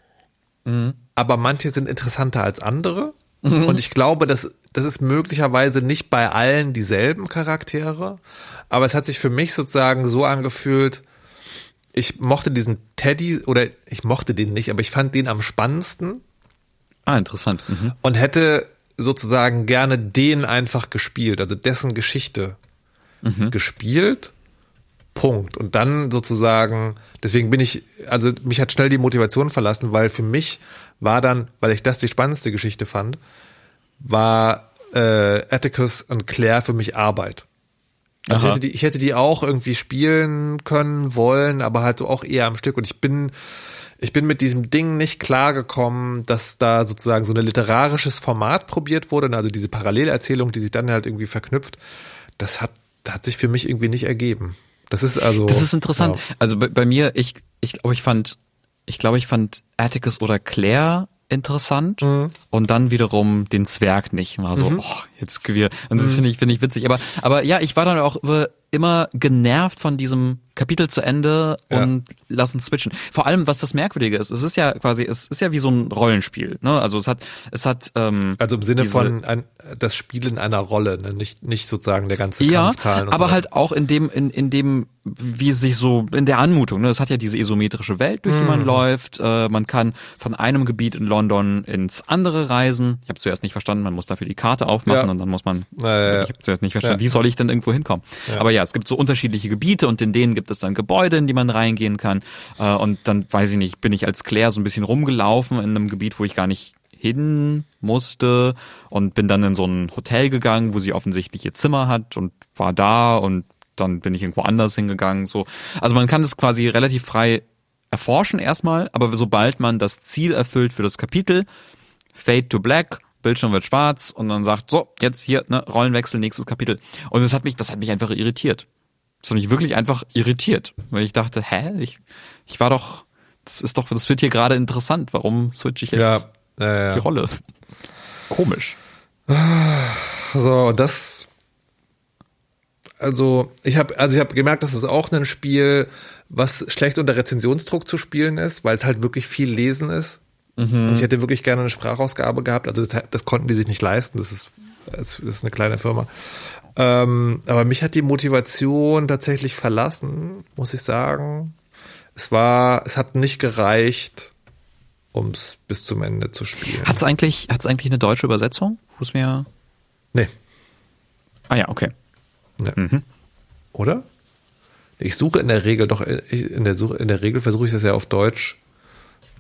mhm. aber manche sind interessanter als andere. Mhm. Und ich glaube, dass das ist möglicherweise nicht bei allen dieselben Charaktere, aber es hat sich für mich sozusagen so angefühlt, ich mochte diesen Teddy, oder ich mochte den nicht, aber ich fand den am spannendsten. Ah, interessant. Mhm. Und hätte sozusagen gerne den einfach gespielt, also dessen Geschichte mhm. gespielt. Punkt. Und dann sozusagen, deswegen bin ich, also mich hat schnell die Motivation verlassen, weil für mich war dann, weil ich das die spannendste Geschichte fand, war äh, Atticus und Claire für mich Arbeit. Also ich hätte, die, ich hätte die auch irgendwie spielen können, wollen, aber halt so auch eher am Stück. Und ich bin, ich bin mit diesem Ding nicht klargekommen, dass da sozusagen so ein literarisches Format probiert wurde, also diese Parallelerzählung, die sich dann halt irgendwie verknüpft. Das hat, hat sich für mich irgendwie nicht ergeben. Das ist also. Das ist interessant. Ja. Also bei, bei mir, ich, ich glaube, ich fand, ich glaube, ich fand Atticus oder Claire interessant mhm. und dann wiederum den Zwerg nicht. War so, mhm. oh, jetzt wir. Und das mhm. finde ich, finde ich witzig. Aber, aber ja, ich war dann auch immer genervt von diesem Kapitel zu Ende und ja. lass uns switchen. Vor allem, was das Merkwürdige ist, es ist ja quasi, es ist ja wie so ein Rollenspiel. Ne? Also es hat, es hat. Ähm, also im Sinne von ein, das Spielen einer Rolle, ne? nicht nicht sozusagen der ganze ja, Kampfzahlen. aber so halt auch in dem, in, in dem, wie es sich so in der Anmutung. Ne? Es hat ja diese isometrische Welt, durch die man mhm. läuft. Äh, man kann von einem Gebiet in London ins andere reisen. Ich habe zuerst nicht verstanden, man muss dafür die Karte aufmachen ja. und dann muss man. Ja, ja, ich habe zuerst nicht verstanden, wie soll ich denn irgendwo hinkommen? Aber ja, es gibt so unterschiedliche Gebiete und in denen gibt es dann Gebäude, in die man reingehen kann. Äh, und dann, weiß ich nicht, bin ich als Claire so ein bisschen rumgelaufen in einem Gebiet, wo ich gar nicht hin musste und bin dann in so ein Hotel gegangen, wo sie offensichtlich ihr Zimmer hat und war da und dann bin ich irgendwo anders hingegangen. So, also man kann das quasi relativ frei erforschen erstmal, aber sobald man das Ziel erfüllt für das Kapitel, Fade to Black, Bildschirm wird schwarz und dann sagt, so, jetzt hier, ne, Rollenwechsel, nächstes Kapitel. Und das hat mich, das hat mich einfach irritiert. Das hat mich wirklich einfach irritiert, weil ich dachte, hä, ich, ich war doch, das ist doch, das wird hier gerade interessant. Warum switche ich jetzt ja, äh, die Rolle? Komisch. So, das, also ich habe, also ich habe gemerkt, dass es auch ein Spiel, was schlecht unter Rezensionsdruck zu spielen ist, weil es halt wirklich viel Lesen ist. Mhm. Und ich hätte wirklich gerne eine Sprachausgabe gehabt. Also das, das konnten die sich nicht leisten. Das ist, das ist eine kleine Firma. Ähm, aber mich hat die Motivation tatsächlich verlassen, muss ich sagen. Es war, es hat nicht gereicht, um es bis zum Ende zu spielen. Hat es eigentlich, hat's eigentlich eine deutsche Übersetzung? Wo es mir. Nee. Ah ja, okay. Nee. Mhm. Oder? Ich suche in der Regel doch, in der Suche, in der Regel versuche ich das ja auf Deutsch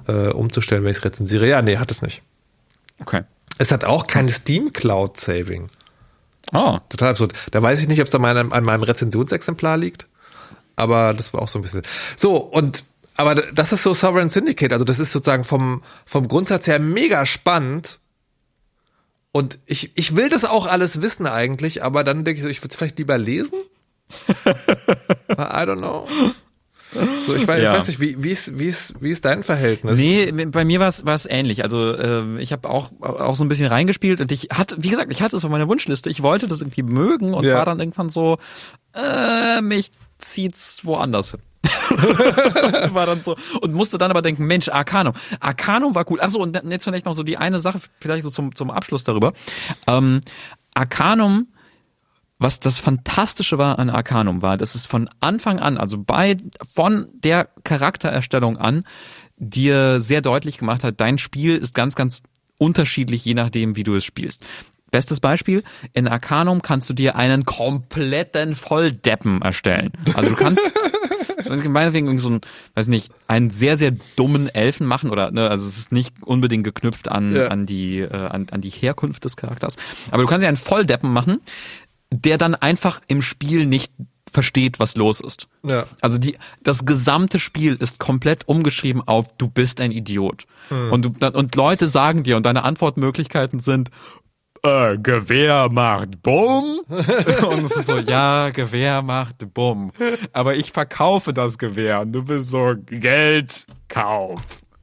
äh, umzustellen, wenn ich es rezensiere. Ja, nee, hat es nicht. Okay. Es hat auch kein Steam Cloud Saving. Oh, Total absurd. Da weiß ich nicht, ob es an meinem, an meinem Rezensionsexemplar liegt, aber das war auch so ein bisschen. So, und aber das ist so Sovereign Syndicate, also das ist sozusagen vom, vom Grundsatz her mega spannend. Und ich, ich will das auch alles wissen eigentlich, aber dann denke ich so, ich würde es vielleicht lieber lesen. I don't know. So, ich weiß, Ja. ich weiß nicht, wie, wie, ist, wie, ist, wie ist dein Verhältnis? Nee, bei mir war es ähnlich. Also äh, ich habe auch auch so ein bisschen reingespielt und ich hatte, wie gesagt, ich hatte es auf meiner Wunschliste. Ich wollte das irgendwie mögen und Ja. war dann irgendwann so, äh, mich zieht's woanders hin. war dann so und musste dann aber denken, Mensch, Arcanum. Arcanum war cool. Achso, und jetzt vielleicht noch so die eine Sache, vielleicht so zum, zum Abschluss darüber. Ähm, Arcanum was das Fantastische war an Arcanum war, dass es von Anfang an, also bei, von der Charaktererstellung an, dir sehr deutlich gemacht hat, dein Spiel ist ganz, ganz unterschiedlich, je nachdem, wie du es spielst. Bestes Beispiel, in Arcanum kannst du dir einen kompletten Volldeppen erstellen. Also du kannst meinetwegen so einen, weiß nicht, einen sehr, sehr dummen Elfen machen oder, ne, also es ist nicht unbedingt geknüpft an, Ja. an die, äh, an, an die Herkunft des Charakters. Aber du kannst ja einen Volldeppen machen, der dann einfach im Spiel nicht versteht, was los ist. Ja. Also die, das gesamte Spiel ist komplett umgeschrieben auf du bist ein Idiot. Und du, und Leute sagen dir und deine Antwortmöglichkeiten sind äh, Gewehr macht Bumm. und es ist so, ja, Gewehr macht Bumm. Aber ich verkaufe das Gewehr und du bist so, Geld, Kauf.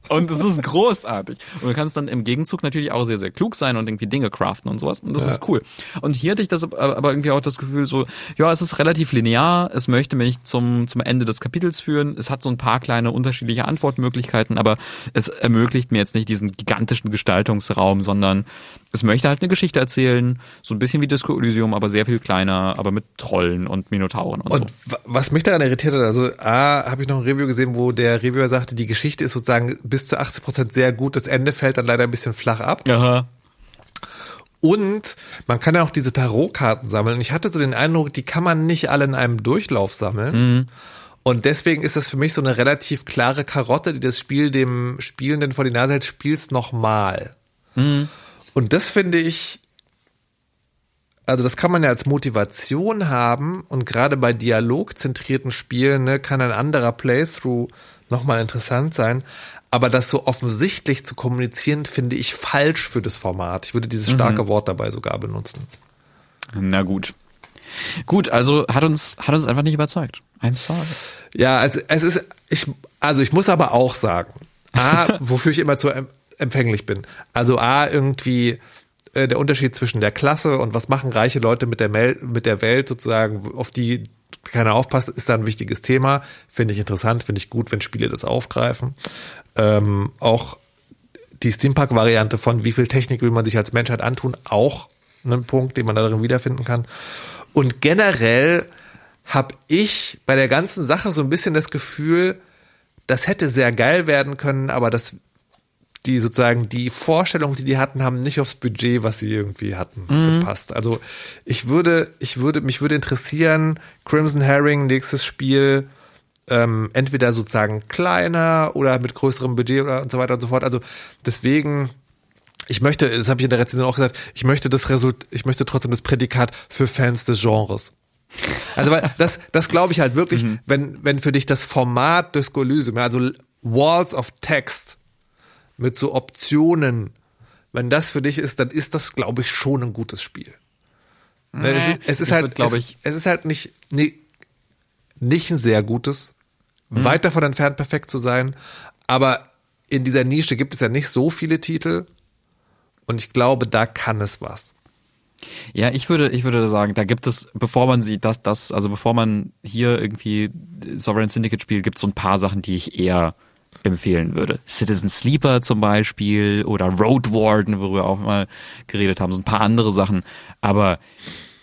Und es ist großartig. Und du kannst dann im Gegenzug natürlich auch sehr, sehr klug sein und irgendwie Dinge craften und sowas. Und das ist cool. Und hier hatte ich das aber aber irgendwie auch das Gefühl so, ja, es ist relativ linear. Es möchte mich zum, zum Ende des Kapitels führen. Es hat so ein paar kleine unterschiedliche Antwortmöglichkeiten, aber es ermöglicht mir jetzt nicht diesen gigantischen Gestaltungsraum, sondern es möchte halt eine Geschichte erzählen. So ein bisschen wie Disco Elysium, aber sehr viel kleiner, aber mit Trollen und Minotauren und, Und so. wa- was mich daran irritiert hat, also A, habe ich noch ein Review gesehen, wo der Reviewer sagte, die Geschichte ist sozusagen bis zu 80 Prozent sehr gut, das Ende fällt dann leider ein bisschen flach ab. Aha. Und man kann ja auch diese Tarotkarten sammeln. Und ich hatte so den Eindruck, die kann man nicht alle in einem Durchlauf sammeln. Und deswegen ist das für mich so eine relativ klare Karotte, die das Spiel dem Spielenden vor die Nase hält, spielst nochmal. Und das finde ich, also das kann man ja als Motivation haben und gerade bei dialogzentrierten Spielen ne, kann ein anderer Playthrough nochmal interessant sein. Aber das so offensichtlich zu kommunizieren, finde ich falsch für das Format. Ich würde dieses starke Wort dabei sogar benutzen. Na gut. Gut, also hat uns, hat uns einfach nicht überzeugt. I'm sorry. Ja, also es ist, ich, also ich muss aber auch sagen, A, wofür ich immer zu empfänglich bin. Also A, irgendwie äh, der Unterschied zwischen der Klasse und was machen reiche Leute mit der, Mel mit der Welt sozusagen, auf die keiner aufpasst, ist da ein wichtiges Thema. Finde ich interessant, finde ich gut, wenn Spiele das aufgreifen. Ähm, auch die Steampunk-Variante von wie viel Technik will man sich als Menschheit antun, auch ein Punkt, den man darin wiederfinden kann. Und generell habe ich bei der ganzen Sache so ein bisschen das Gefühl, das hätte sehr geil werden können, aber das die sozusagen die Vorstellungen, die die hatten, haben nicht aufs Budget, was sie irgendwie hatten, gepasst. Also ich würde, ich würde, mich würde interessieren, Crimson Herring, nächstes Spiel, ähm, entweder sozusagen kleiner oder mit größerem Budget oder und so weiter und so fort. Also deswegen, ich möchte, das habe ich in der Rezension auch gesagt, ich möchte das Result, ich möchte trotzdem das Prädikat für Fans des Genres. Also weil das, das glaube ich halt wirklich, wenn, wenn für dich das Format Disco Elysium, also Walls of Text mit so Optionen, wenn das für dich ist, dann ist das, glaube ich, schon ein gutes Spiel. Ne, es ist, es ist ich halt, würd, glaub es, ich- es ist halt nicht, nee, nicht ein sehr gutes, weit davon entfernt perfekt zu sein, aber in dieser Nische gibt es ja nicht so viele Titel und ich glaube, da kann es was. Ja, ich würde, ich würde sagen, da gibt es, bevor man sieht, dass das, also bevor man hier irgendwie Sovereign Syndicate spielt, gibt es so ein paar Sachen, die ich eher empfehlen würde. Citizen Sleeper zum Beispiel oder Road Warden, worüber wir auch mal geredet haben, so ein paar andere Sachen. Aber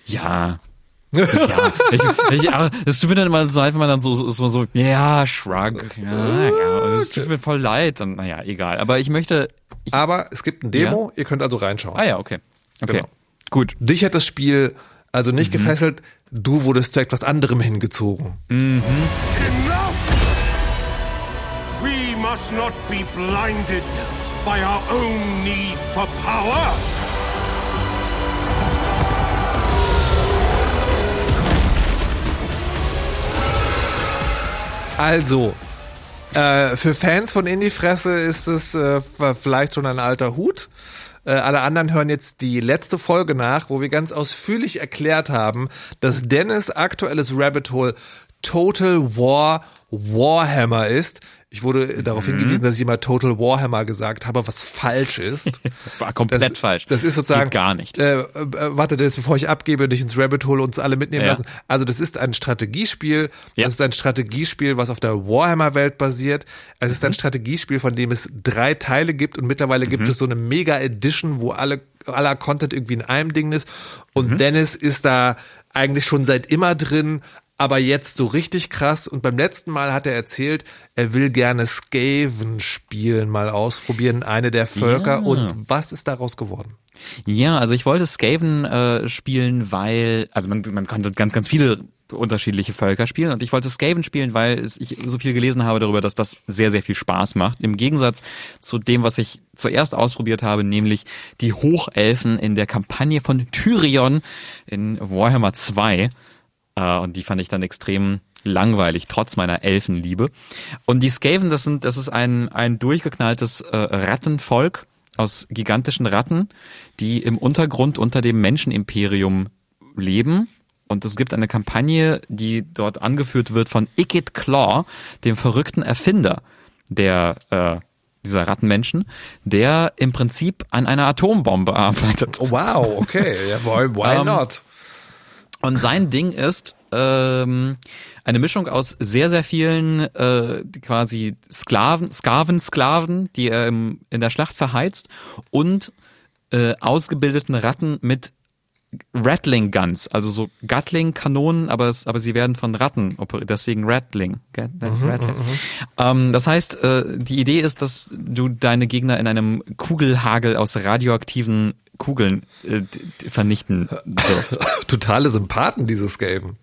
ja. ja, ich, ich, aber es tut mir dann immer so leid, wenn man dann so, so, so, so ja, shrug, ja, ja, es tut mir voll leid, dann, naja, egal. Aber ich möchte, ich, Aber es gibt ein Demo, ihr könnt also reinschauen. ah ja, okay, okay, Genau. gut. Dich hat das Spiel also nicht gefesselt. Du wurdest zu etwas anderem hingezogen. Enough! We must not be blinded by our own need for power. Also, äh, für Fans von Indie-Fresse ist es äh, vielleicht schon ein alter Hut. Äh, alle anderen hören jetzt die letzte Folge nach, wo wir ganz ausführlich erklärt haben, dass Dennis aktuelles Rabbit Hole Total War Warhammer ist. Ich wurde darauf Mhm. hingewiesen, dass ich immer Total Warhammer gesagt habe, was falsch ist. War komplett das, falsch. Das ist sozusagen Geht gar nicht. Äh, äh, warte, das bevor ich abgebe und dich ins Rabbit Hole uns alle mitnehmen Ja. lassen. Also das ist ein Strategiespiel. Ja. Das ist ein Strategiespiel, was auf der Warhammer-Welt basiert. Es Mhm. ist ein Strategiespiel, von dem es drei Teile gibt und mittlerweile gibt Mhm. es so eine Mega Edition, wo alle aller Content irgendwie in einem Ding ist. Und Mhm. Dennis ist da eigentlich schon seit immer drin. Aber jetzt so richtig krass. Und beim letzten Mal hat er erzählt, er will gerne Skaven spielen, mal ausprobieren, eine der Völker. Ja. Und was ist daraus geworden? Ja, also ich wollte Skaven äh, spielen, weil, also man, man konnte ganz, ganz viele unterschiedliche Völker spielen und ich wollte Skaven spielen, weil ich so viel gelesen habe darüber, dass das sehr, sehr viel Spaß macht. Im Gegensatz zu dem, was ich zuerst ausprobiert habe, nämlich die Hochelfen in der Kampagne von Tyrion in Warhammer 2. Äh, und die fand ich dann extrem langweilig, trotz meiner Elfenliebe. Und die Skaven, das sind, das ist ein, ein durchgeknalltes äh, Rattenvolk aus gigantischen Ratten, die im Untergrund unter dem Menschenimperium leben. Und es gibt eine Kampagne, die dort angeführt wird von Ikit Claw, dem verrückten Erfinder der äh, dieser Rattenmenschen, der im Prinzip an einer Atombombe arbeitet. Oh, wow, okay. Ja, why, why Ähm, not? Und sein Ding ist ähm, eine Mischung aus sehr, sehr vielen äh, quasi Sklaven, Skaven, Sklaven, die er im, in der Schlacht verheizt und äh, ausgebildeten Ratten mit Rattling Guns, also so Gatling Kanonen, aber es, aber sie werden von Ratten operiert, deswegen Rattling. Gat- Rattling. Ähm, das heißt, äh, die Idee ist, dass du deine Gegner in einem Kugelhagel aus radioaktiven Kugeln äh, vernichten wirst. Totale Sympathen, dieses Skaven.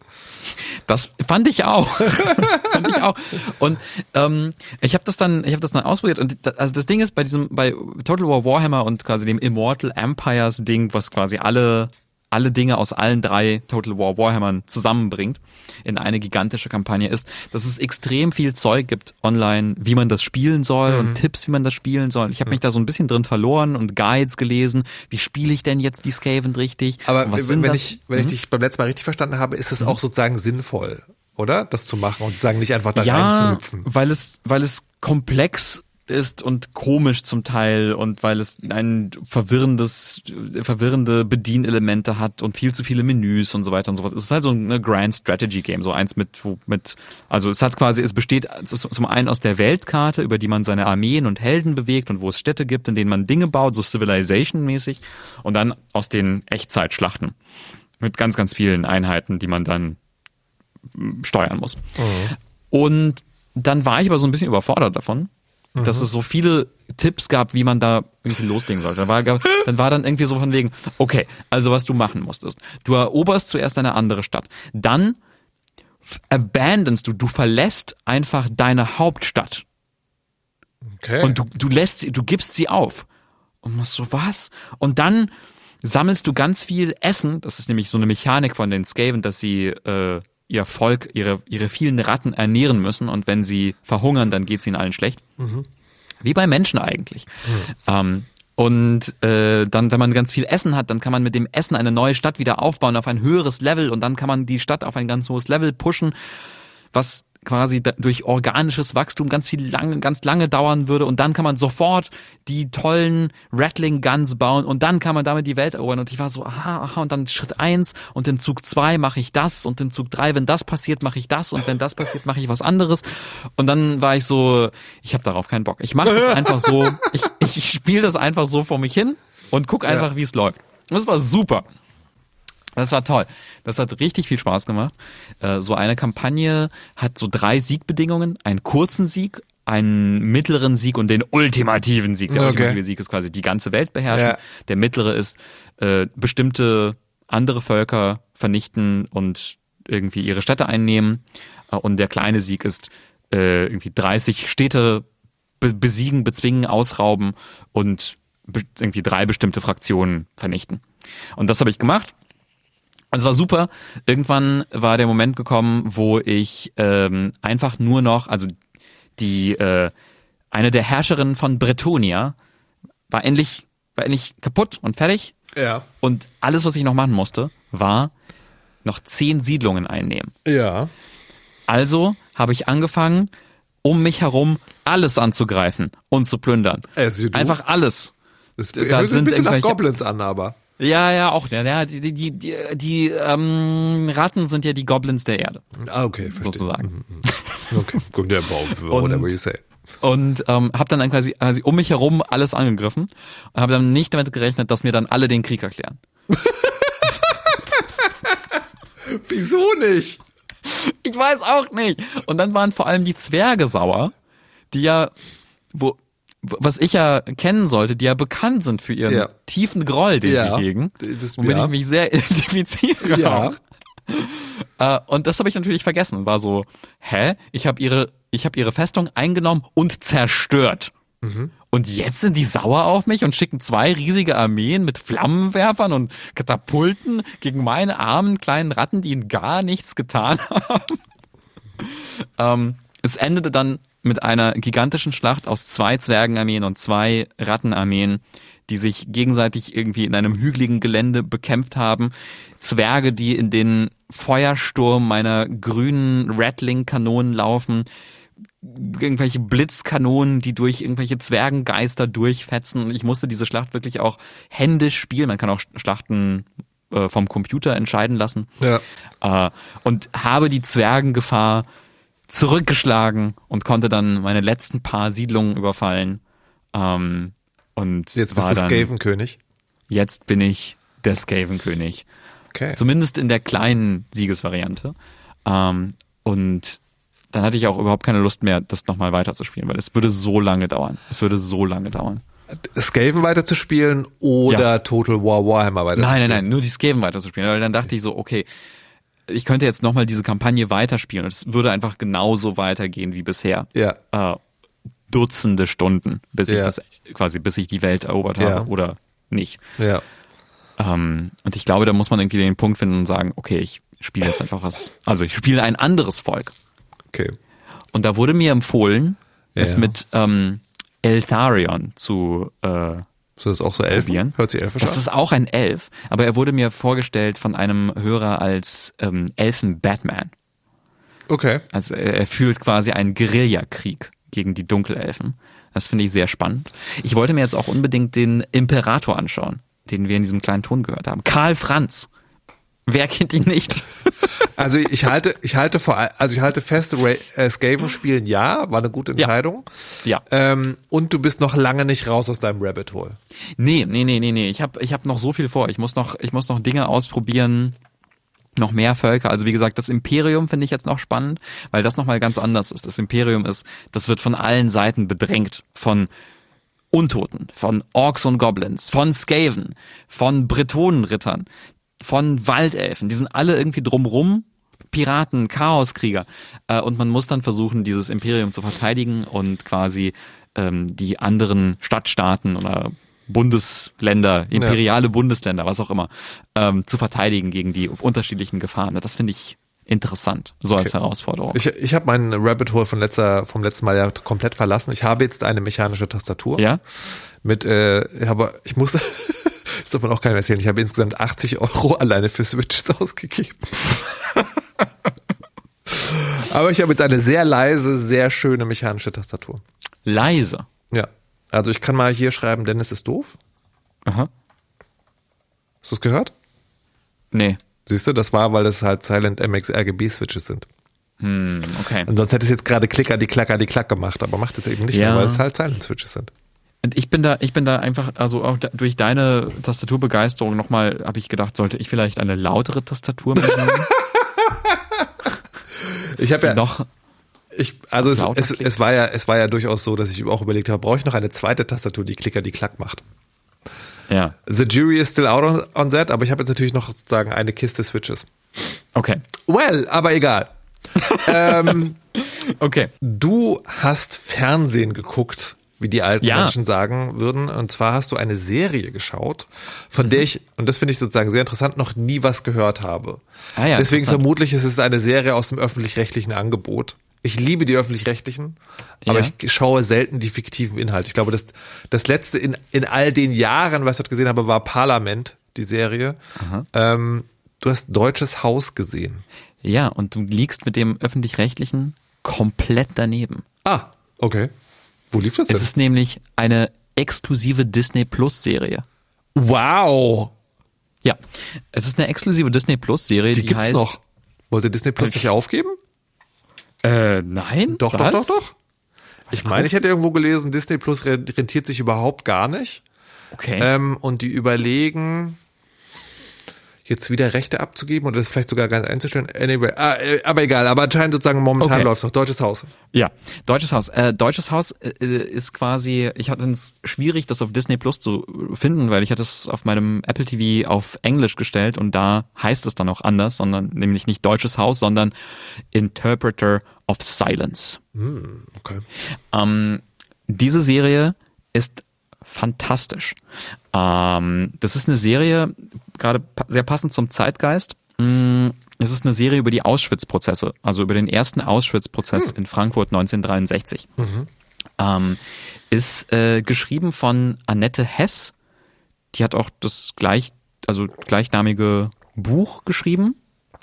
Das fand ich auch. fand ich auch. Und ähm, ich habe das dann, ich habe das dann ausprobiert und da, also das Ding ist bei diesem, bei Total War Warhammer und quasi dem Immortal Empires Ding, was quasi alle alle Dinge aus allen drei Total War Warhammern zusammenbringt in eine gigantische Kampagne ist, dass es extrem viel Zeug gibt online, wie man das spielen soll und Tipps, wie man das spielen soll. Ich habe mich da so ein bisschen drin verloren und Guides gelesen. Wie spiele ich denn jetzt die Skaven richtig? Aber wenn, das? Mhm. ich, wenn ich dich beim letzten Mal richtig verstanden habe, ist es auch sozusagen sinnvoll, oder? Das zu machen und sagen nicht einfach da ja, reinzuhüpfen. weil es, weil es komplex ist und komisch zum Teil und weil es ein verwirrendes, verwirrende Bedienelemente hat und viel zu viele Menüs und so weiter und so fort. Es ist halt so eine Grand Strategy Game, so eins mit, mit, also es hat quasi, es besteht zum einen aus der Weltkarte, über die man seine Armeen und Helden bewegt und wo es Städte gibt, in denen man Dinge baut, so Civilization-mäßig und dann aus den Echtzeitschlachten mit ganz, ganz vielen Einheiten, die man dann mm, steuern muss. Und dann war ich aber so ein bisschen überfordert davon, dass es so viele Tipps gab, wie man da irgendwie loslegen sollte. Dann war, dann war dann irgendwie so von wegen, okay, also was du machen musstest. Du eroberst zuerst eine andere Stadt. Dann abandonst du, du verlässt einfach deine Hauptstadt. Okay. Und du, du lässt sie, du gibst sie auf. Und musst so, was? Und dann sammelst du ganz viel Essen. Das ist nämlich so eine Mechanik von den Skaven, dass sie äh, ihr Volk, ihre, ihre vielen Ratten ernähren müssen. Und wenn sie verhungern, dann geht's ihnen allen schlecht. Wie bei Menschen eigentlich. Ähm, und äh, dann, wenn man ganz viel Essen hat, dann kann man mit dem Essen eine neue Stadt wieder aufbauen auf ein höheres Level und dann kann man die Stadt auf ein ganz hohes Level pushen, was quasi durch organisches Wachstum ganz viel lange, ganz lange dauern würde und dann kann man sofort die tollen Rattling Guns bauen und dann kann man damit die Welt erobern und ich war so, aha, aha und dann Schritt eins und in Zug zwei mache ich das und in Zug drei, wenn das passiert, mache ich das und wenn das passiert, mache ich was anderes und dann war ich so, ich habe darauf keinen Bock. Ich mache das einfach so, ich, ich spiele das einfach so vor mich hin und guck einfach, wie es läuft. Und das war super. Das war toll. Das hat richtig viel Spaß gemacht. Äh, So eine Kampagne hat so drei Siegbedingungen. Einen kurzen Sieg, einen mittleren Sieg und den ultimativen Sieg. Der Okay. ultimative Sieg ist quasi die ganze Welt beherrschen. Ja. Der mittlere ist äh, bestimmte andere Völker vernichten und irgendwie ihre Städte einnehmen. Äh, und der kleine Sieg ist äh, irgendwie 30 Städte be besiegen, bezwingen, ausrauben und irgendwie drei bestimmte Fraktionen vernichten. Und das habe ich gemacht. Und es war super. Irgendwann war der Moment gekommen, wo ich ähm, einfach nur noch, also die äh, eine der Herrscherinnen von Bretonia war endlich war endlich kaputt und fertig. Ja. Und alles, was ich noch machen musste, war noch zehn Siedlungen einnehmen. Ja. Also habe ich angefangen, um mich herum alles anzugreifen und zu plündern. Also Einfach alles. Das Da sind ein bisschen nach Goblins an, aber. Ja, ja, auch. Ja, ja, die, die, die, die ähm, Ratten sind ja die Goblins der Erde, Ah, okay, verstehe. sozusagen. Okay, gut, der Bau, whatever Und- you say. Und ähm, habe dann, dann quasi, quasi um mich herum alles angegriffen und habe dann nicht damit gerechnet, dass mir dann alle den Krieg erklären. Wieso nicht? Ich weiß auch nicht. Und dann waren vor allem die Zwerge sauer, die ja, wo, was ich ja kennen sollte, die ja bekannt sind für ihren Ja. tiefen Groll, den Ja. sie hegen, Das- womit ja. ich mich sehr identifiziere. Ja. Äh, und das habe ich natürlich vergessen. War so, hä? Ich habe ihre, ich habe ihre Festung eingenommen und zerstört. Mhm. Und jetzt sind die sauer auf mich und schicken zwei riesige Armeen mit Flammenwerfern und Katapulten gegen meine armen kleinen Ratten, die ihnen gar nichts getan haben. ähm, es endete dann mit einer gigantischen Schlacht aus zwei Zwergenarmeen und zwei Rattenarmeen, die sich gegenseitig irgendwie in einem hügeligen Gelände bekämpft haben. Zwerge, die in den Feuersturm meiner grünen Rattling-Kanonen laufen. Irgendwelche Blitzkanonen, die durch irgendwelche Zwergengeister durchfetzen. Ich musste diese Schlacht wirklich auch händisch spielen. Man kann auch Schlachten äh, vom Computer entscheiden lassen Ja. äh, und habe die Zwergengefahr zurückgeschlagen und konnte dann meine letzten paar Siedlungen überfallen. Ähm, und Jetzt bist du Skaven-König. Jetzt bin ich der Skaven-König. Okay. Zumindest in der kleinen Siegesvariante. Ähm, und dann hatte ich auch überhaupt keine Lust mehr, das nochmal weiterzuspielen, weil es würde so lange dauern. Es würde so lange dauern. Skaven weiterzuspielen oder Ja. Total War Warhammer weiterzuspielen? Nein, nein, nein, nur die Skaven weiterzuspielen. Weil dann dachte ich so, okay, ich könnte jetzt nochmal diese Kampagne weiterspielen und es würde einfach genauso weitergehen wie bisher. Ja. Äh, Dutzende Stunden, bis ich Ja. das quasi, bis ich die Welt erobert habe Ja. oder nicht. Ja. Ähm, und ich glaube, da muss man irgendwie den Punkt finden und sagen, okay, ich spiele jetzt einfach was. Also ich spiele ein anderes Volk. Okay. Und da wurde mir empfohlen, es Ja. mit ähm, Eltharion zu äh, Ist auch so Elfen. probieren. Hört sich elfisch Das an. ist auch ein Elf, aber er wurde mir vorgestellt von einem Hörer als ähm, Elfen-Batman. Okay. Also er, er führt quasi einen Guerillakrieg gegen die Dunkelelfen. Das finde ich sehr spannend. Ich wollte mir jetzt auch unbedingt den Imperator anschauen, den wir in diesem kleinen Ton gehört haben. Karl Franz. Wer kennt ihn nicht? Also ich halte, ich halte vor, also ich halte fest, Ra äh, spielen ja, war eine gute Entscheidung. Ja. Ähm, und du bist noch lange nicht raus aus deinem Rabbit Hole. Nee, nee, nee, nee, nee. Ich habe ich hab noch so viel vor. Ich muss noch, ich muss noch Dinge ausprobieren. Noch mehr Völker. Also wie gesagt, das Imperium finde ich jetzt noch spannend, weil das nochmal ganz anders ist. Das Imperium ist, das wird von allen Seiten bedrängt. Von Untoten, von Orks und Goblins, von Skaven, von Bretonenrittern, von Waldelfen. Die sind alle irgendwie drumrum. Piraten, Chaoskrieger. Äh, und man muss dann versuchen, dieses Imperium zu verteidigen und quasi ähm, die anderen Stadtstaaten oder Bundesländer, imperiale Bundesländer, was auch immer, ähm, zu verteidigen gegen die unterschiedlichen Gefahren. Das finde ich interessant, so als Herausforderung. Ich, ich habe meinen Rabbit Hole von letzter, vom letzten Mal ja komplett verlassen. Ich habe jetzt eine mechanische Tastatur. ja? Mit, äh, aber ich muss, das darf man auch keinem erzählen, ich habe insgesamt 80 Euro alleine für Switches ausgegeben. aber ich habe jetzt eine sehr leise, sehr schöne mechanische Tastatur. Leise. Ja. Also ich kann mal hier schreiben, Dennis ist doof. Aha. Hast du es gehört? Nee. Siehst du, das war, weil das halt Silent MX RGB Switches sind. Hm, okay. Und sonst hätte es jetzt gerade Klicker, die Klacker, die Klack gemacht, aber macht es eben nicht Ja. mehr, weil es halt Silent Switches sind. Und ich bin da, ich bin da einfach, also auch da, durch deine Tastaturbegeisterung nochmal, habe ich gedacht, sollte ich vielleicht eine lautere Tastatur mitnehmen? Ich habe ja noch. Ich, also es, es, es war ja, es war ja durchaus so, dass ich auch überlegt habe, brauche ich noch eine zweite Tastatur, die Klicker, die Klack macht. Ja. The jury is still out on, on that, aber ich habe jetzt natürlich noch sozusagen eine Kiste Switches. Okay. Well, aber egal. ähm, Okay. du hast Fernsehen geguckt, wie die alten Ja. Menschen sagen würden. Und zwar hast du eine Serie geschaut, von der ich, und das finde ich sozusagen sehr interessant, noch nie was gehört habe. Ah ja, Deswegen vermutlich ist es eine Serie aus dem öffentlich-rechtlichen Angebot. Ich liebe die öffentlich-rechtlichen, aber Ja. ich schaue selten die fiktiven Inhalte. Ich glaube, das, das letzte in, in all den Jahren, was ich dort gesehen habe, war Parlament, die Serie. Ähm, du hast Deutsches Haus gesehen. Ja, und du liegst mit dem öffentlich-rechtlichen komplett daneben. Ah, okay. Wo lief das denn? Es ist nämlich eine exklusive Disney Plus Serie. wow. Ja, es ist eine exklusive Disney Plus Serie, Die, die, gibt's heißt noch. Wollte Disney Plus nicht aufgeben? Äh, nein, Doch, was? doch, doch, doch. Ich meine, ich hätte irgendwo gelesen, Disney Plus re- rentiert sich überhaupt gar nicht. Okay. Ähm, und die überlegen, jetzt wieder Rechte abzugeben oder das vielleicht sogar ganz einzustellen. Anyway, ah, äh, aber egal, aber anscheinend sozusagen momentan Okay. läuft's noch. Deutsches Haus. Ja, Deutsches Haus. Äh, Deutsches Haus äh, ist quasi, ich hatte es schwierig, das auf Disney Plus zu finden, weil ich hatte es auf meinem Apple TV auf Englisch gestellt und da heißt es dann auch anders, sondern nämlich nicht Deutsches Haus, sondern Interpreter of Silence. Okay. Ähm, diese Serie ist fantastisch. Ähm, das ist eine Serie, gerade sehr passend zum Zeitgeist. Mm, Es ist eine Serie über die Auschwitz-Prozesse, also über den ersten Auschwitz-Prozess in Frankfurt 1963. Ähm, ist äh, geschrieben von Annette Hess. Die hat auch das gleich, also gleichnamige Buch geschrieben,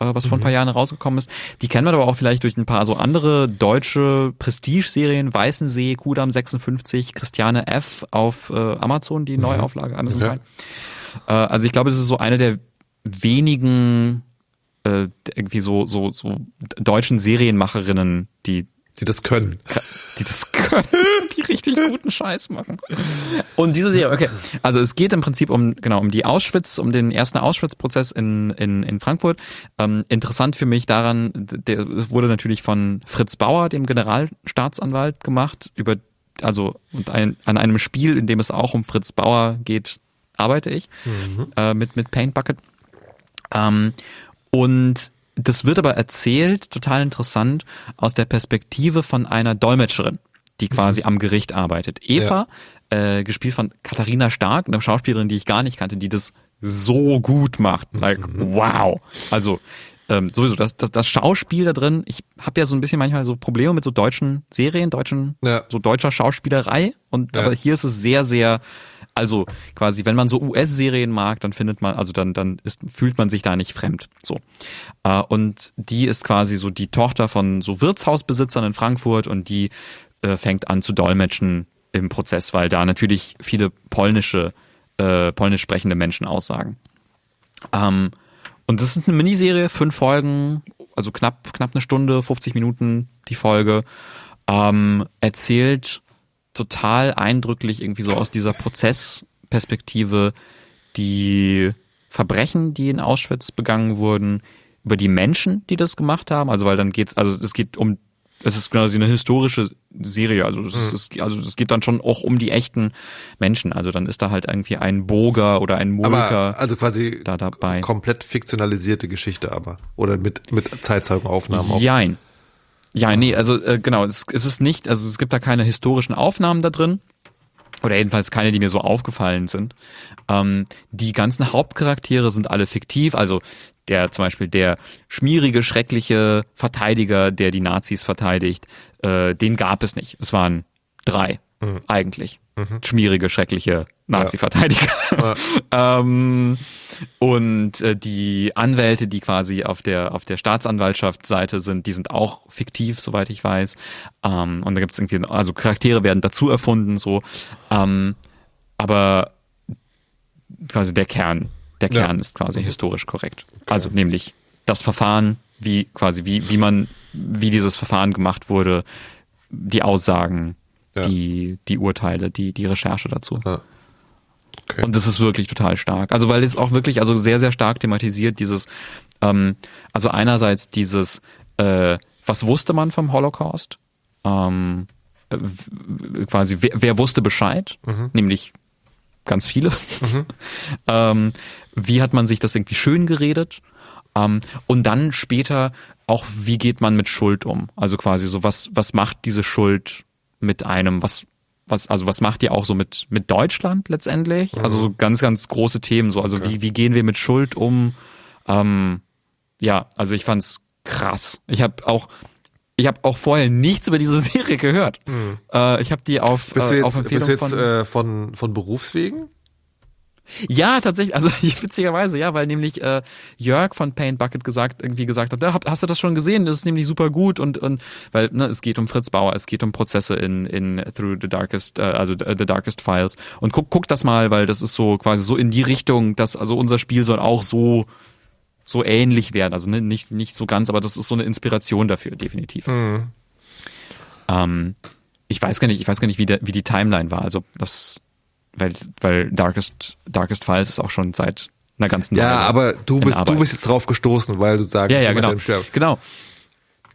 äh, was vor ein paar Jahren rausgekommen ist. Die kennen wir aber auch vielleicht durch ein paar so andere deutsche Prestige-Serien, Weißensee, Kudam 56, Christiane F. auf äh, Amazon, die Neuauflage Amazon Okay. Äh, also ich glaube, das ist so eine der wenigen äh, irgendwie so, so, so deutschen Serienmacherinnen, die Die das können. Die das können, die richtig guten Scheiß machen. Und diese Serie, okay, also es geht im Prinzip um genau um die Auschwitz, um den ersten Auschwitz-Prozess in, in, in Frankfurt. Ähm, interessant für mich daran, der wurde natürlich von Fritz Bauer, dem Generalstaatsanwalt, gemacht über also und ein, an einem Spiel, in dem es auch um Fritz Bauer geht, arbeite ich äh, mit mit Paint Bucket. Ähm, und das wird aber erzählt, total interessant, aus der Perspektive von einer Dolmetscherin, die quasi am Gericht arbeitet. Eva, äh, gespielt von Katharina Stark, eine Schauspielerin, die ich gar nicht kannte, die das so gut macht. Like, wow. Also ähm, sowieso, das, das, das Schauspiel da drin, ich habe ja so ein bisschen manchmal so Probleme mit so deutschen Serien, deutschen, Ja. so deutscher Schauspielerei. Und Ja. aber hier ist es sehr, sehr, also quasi, wenn man so US-Serien mag, dann findet man, also dann, dann ist, fühlt man sich da nicht fremd. So. Äh, und die ist quasi so die Tochter von so Wirtshausbesitzern in Frankfurt und die äh, fängt an zu dolmetschen im Prozess, weil da natürlich viele polnische, äh, polnisch sprechende Menschen aussagen. Ähm, und das ist eine Miniserie, fünf Folgen, also knapp, knapp eine Stunde, 50 Minuten die Folge, ähm, erzählt total eindrücklich irgendwie so aus dieser Prozessperspektive die Verbrechen, die in Auschwitz begangen wurden, über die Menschen, die das gemacht haben. Also weil dann geht's, also es geht um, es ist quasi eine historische Serie. Also es, ist, also es geht dann schon auch um die echten Menschen. Also dann ist da halt irgendwie ein Boger oder ein Mulker. Also quasi da dabei. komplett fiktionalisierte Geschichte aber. Oder mit, mit Zeitzeugenaufnahmen auch. Jein. Ja, nee, also äh, genau, es, es ist nicht, also es gibt da keine historischen Aufnahmen da drin. Oder jedenfalls keine, die mir so aufgefallen sind. Ähm, die ganzen Hauptcharaktere sind alle fiktiv. Also der zum Beispiel der schmierige, schreckliche Verteidiger, der die Nazis verteidigt, äh, den gab es nicht. Es waren drei eigentlich. Schmierige, schreckliche Nazi-Verteidiger. ähm, und äh, die Anwälte, die quasi auf der auf der Staatsanwaltschaftsseite sind, die sind auch fiktiv, soweit ich weiß. Ähm, und da gibt es irgendwie, also Charaktere werden dazu erfunden, so. Ähm, aber quasi der Kern, der Ja. Kern ist quasi historisch korrekt. Also nämlich das Verfahren, wie quasi wie wie man wie dieses Verfahren gemacht wurde, die Aussagen, Ja. die die Urteile, die die Recherche dazu. Ja. Okay. Und das ist wirklich total stark. Also weil es auch wirklich also sehr, sehr stark thematisiert, dieses, ähm, also einerseits dieses, äh, was wusste man vom Holocaust? Ähm, äh, quasi, wer, wer wusste Bescheid? Nämlich ganz viele. ähm, wie hat man sich das irgendwie schön geredet? Ähm, und dann später auch, wie geht man mit Schuld um? Also quasi so, was, was macht diese Schuld mit einem? Was, was, also was macht ihr auch so mit, mit Deutschland letztendlich? Also so ganz, ganz große Themen, so, also wie, wie gehen wir mit Schuld um? Ähm, ja, also ich fand's krass. Ich habe auch, ich habe auch vorher nichts über diese Serie gehört. Äh, ich habe die auf, Bist du äh, jetzt, auf Empfehlung bist du jetzt von, äh, von, von Berufswegen? Ja, tatsächlich, also witzigerweise, ja, weil nämlich äh, Jörg von Paint Bucket gesagt, irgendwie gesagt hat, hab- hast du das schon gesehen? Das ist nämlich super gut und und weil ne, es geht um Fritz Bauer, es geht um Prozesse in in Through the Darkest, äh, also äh, the Darkest Files und guck guck das mal, weil das ist so quasi so in die Richtung, dass also unser Spiel soll auch so so ähnlich werden, also ne, nicht nicht so ganz, aber das ist so eine Inspiration dafür definitiv. Ähm, ich weiß gar nicht, ich weiß gar nicht, wie der wie die Timeline war, also das weil, weil Darkest, Darkest Files ist auch schon seit einer ganzen Ja, Weile aber du bist, Arbeit. du bist jetzt drauf gestoßen, weil du sagst, ja, ja, genau, genau.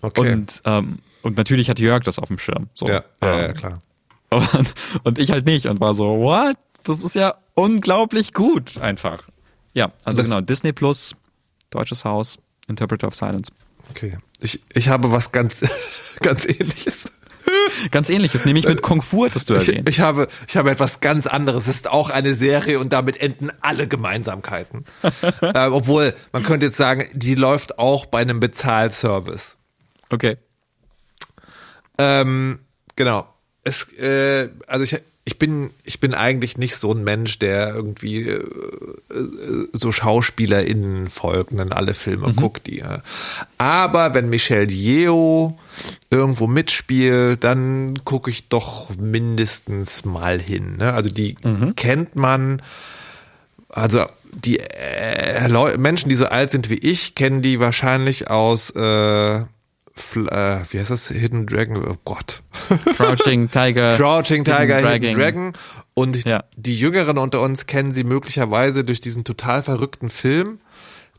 Okay. Und, ähm, und natürlich hat Jörg das auf dem Schirm. So. ja, ja, ja, Ähm, klar. Und, und ich halt nicht und war so, what? Das ist ja unglaublich gut einfach. Ja, also Das- genau, Disney Plus, Deutsches Haus, Interpreter of Silence. Okay. Ich, ich habe was ganz, ganz ähnliches. Ganz ähnliches, nämlich mit Kung Fu hattest du Ich, erwähnt. ich, habe, ich habe etwas ganz anderes. Es ist auch eine Serie und damit enden alle Gemeinsamkeiten. äh, obwohl, man könnte jetzt sagen, die läuft auch bei einem Bezahlservice. Okay. Ähm, genau. Es, äh, also ich, ich bin, ich bin eigentlich nicht so ein Mensch, der irgendwie äh, äh, so SchauspielerInnen folgt und dann alle Filme guckt, die. Ja. Aber wenn Michelle Yeoh irgendwo mitspielt, dann gucke ich doch mindestens mal hin. Ne? Also die kennt man. Also die äh, Menschen, die so alt sind wie ich, kennen die wahrscheinlich aus äh, äh, wie heißt das? Hidden Dragon? Oh Gott. Crouching Tiger. Crouching Tiger, Hidden Hidden Dragon. Und Ja. die Jüngeren unter uns kennen sie möglicherweise durch diesen total verrückten Film,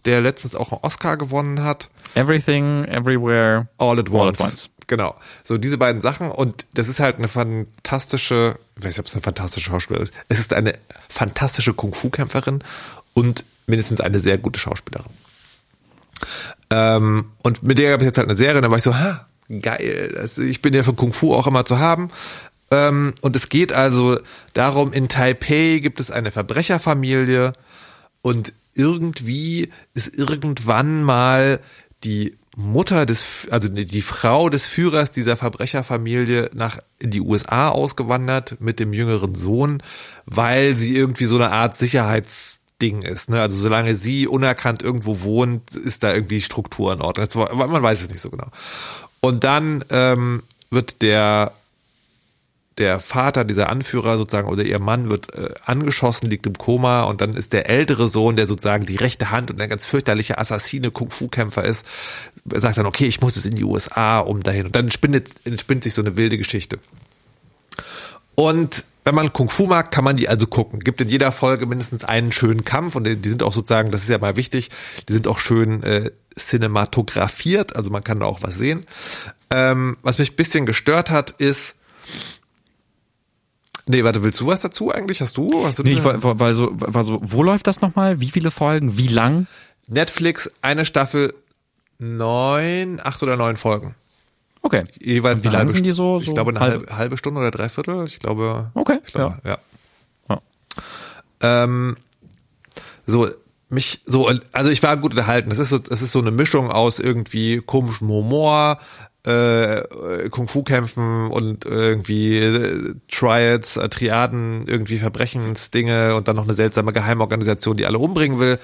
der letztens auch einen Oscar gewonnen hat. Everything, Everywhere, All at All Once. at Once. Genau. So diese beiden Sachen. Und das ist halt eine fantastische, ich weiß nicht, ob es eine fantastische Schauspielerin ist. Es ist eine fantastische Kung-Fu-Kämpferin und mindestens eine sehr gute Schauspielerin. Ähm, und mit der gab es jetzt halt eine Serie, und dann war ich so, ha, geil. Das, ich bin ja für Kung Fu auch immer zu haben. Ähm, und es geht also darum, in Taipei gibt es eine Verbrecherfamilie und irgendwie ist irgendwann mal die Mutter des, also die Frau des Führers dieser Verbrecherfamilie nach in die USA ausgewandert mit dem jüngeren Sohn, weil sie irgendwie so eine Art Sicherheitsding ist. Ne? Also solange sie unerkannt irgendwo wohnt, ist da irgendwie Struktur in Ordnung. War- Man weiß es nicht so genau. Und dann ähm, wird der der Vater, dieser Anführer sozusagen oder ihr Mann wird äh, angeschossen, liegt im Koma und dann ist der ältere Sohn, der sozusagen die rechte Hand und ein ganz fürchterlicher Assassine, Kung-Fu-Kämpfer ist, sagt dann, okay, ich muss jetzt in die USA, um dahin. Und dann spinnt, entspinnt sich so eine wilde Geschichte. Und wenn man Kung Fu mag, kann man die also gucken. Gibt in jeder Folge mindestens einen schönen Kampf und die sind auch sozusagen, das ist ja mal wichtig, die sind auch schön äh, cinematografiert, also man kann da auch was sehen. Ähm, was mich ein bisschen gestört hat, ist, Nee, warte, willst du was dazu eigentlich? Hast du? Hast du Nee, ich war, war, war, so, war so, wo läuft das nochmal? Wie viele Folgen? Wie lang? Netflix, eine Staffel, neun, acht oder neun Folgen. Okay. Jeweils Und wie eine lang halbe sind die so? Ich so glaube eine halbe- halbe, Stunde oder dreiviertel. Ich glaube. Okay, Ich glaube, ja. Ja. Ähm, so mich so also ich war gut unterhalten. Das ist so das ist so eine Mischung aus irgendwie komischem Humor, äh, Kung Fu Kämpfen und irgendwie äh, Triads, äh, Triaden, irgendwie Verbrechensdinge und dann noch eine seltsame Geheimorganisation, die alle umbringen will.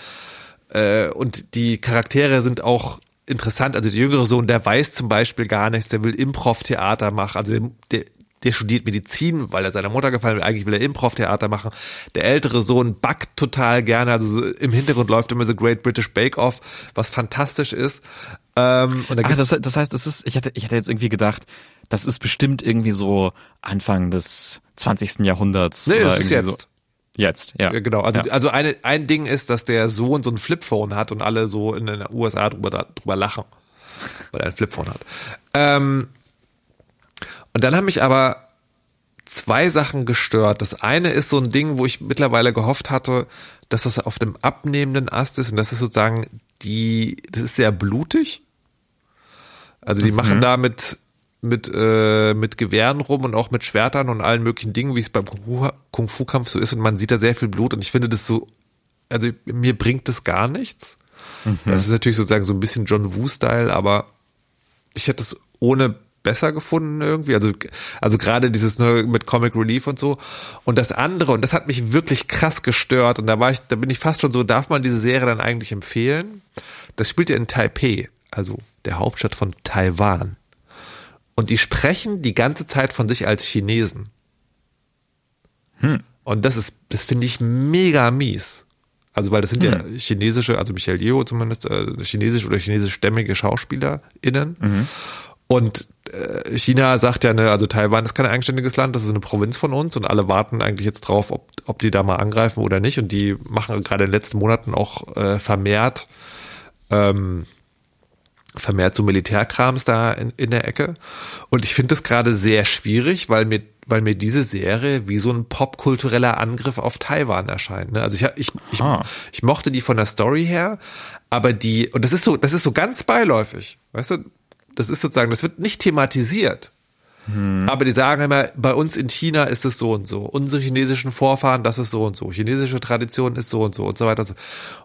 Äh, und die Charaktere sind auch interessant. Also der jüngere Sohn, der weiß zum Beispiel gar nichts, der will Improv-Theater machen. Also der, der, der studiert Medizin, weil er seiner Mutter gefallen will. Eigentlich will er Improv-Theater machen. Der ältere Sohn backt total gerne. Also so im Hintergrund läuft immer so Great British Bake Off, was fantastisch ist. Ähm, und da gibt's- das, das heißt, es ist, ich hatte, ich hatte jetzt irgendwie gedacht, das ist bestimmt irgendwie so Anfang des 20. Jahrhunderts. Nee, das ist jetzt. So. Jetzt, ja. Genau. Also, Ja. also eine, ein Ding ist, dass der Sohn so ein Flipphone hat und alle so in den USA drüber, drüber lachen, weil er ein Flipphone hat. Ähm, und dann haben mich aber zwei Sachen gestört. Das eine ist so ein Ding, wo ich mittlerweile gehofft hatte, dass das auf dem abnehmenden Ast ist und das ist sozusagen die, das ist sehr blutig. Also die mhm. machen da mit mit äh, mit Gewehren rum und auch mit Schwertern und allen möglichen Dingen, wie es beim Kung Fu Kampf so ist und man sieht da sehr viel Blut und ich finde das so also mir bringt das gar nichts. Mhm. Das ist natürlich sozusagen so ein bisschen John Woo Style, aber ich hätte es ohne besser gefunden irgendwie. Also, also gerade dieses ne, mit Comic Relief und so. Und das andere, und das hat mich wirklich krass gestört, und da war ich, da bin ich fast schon so, darf man diese Serie dann eigentlich empfehlen? Das spielt ja in Taipei, also der Hauptstadt von Taiwan. Und die sprechen die ganze Zeit von sich als Chinesen. Hm. Und das ist, das finde ich mega mies. Also, weil das sind hm. ja chinesische, also Michael Yeo zumindest, äh, chinesisch oder chinesischstämmige SchauspielerInnen. Mhm. Und äh, China sagt ja, ne, also Taiwan ist kein eigenständiges Land, das ist eine Provinz von uns und alle warten eigentlich jetzt drauf, ob, ob die da mal angreifen oder nicht. Und die machen gerade in den letzten Monaten auch äh, vermehrt ähm, vermehrt so Militärkrams da in, in der Ecke. Und ich finde das gerade sehr schwierig, weil mir, weil mir diese Serie wie so ein popkultureller Angriff auf Taiwan erscheint. Ne? Also ich, ich, ich, ich mochte die von der Story her, aber die, und das ist so, das ist so ganz beiläufig. Weißt du, das ist sozusagen, das wird nicht thematisiert. Hm. Aber die sagen immer, bei uns in China ist es so und so. Unsere chinesischen Vorfahren, das ist so und so. Chinesische Tradition ist so und so und so weiter.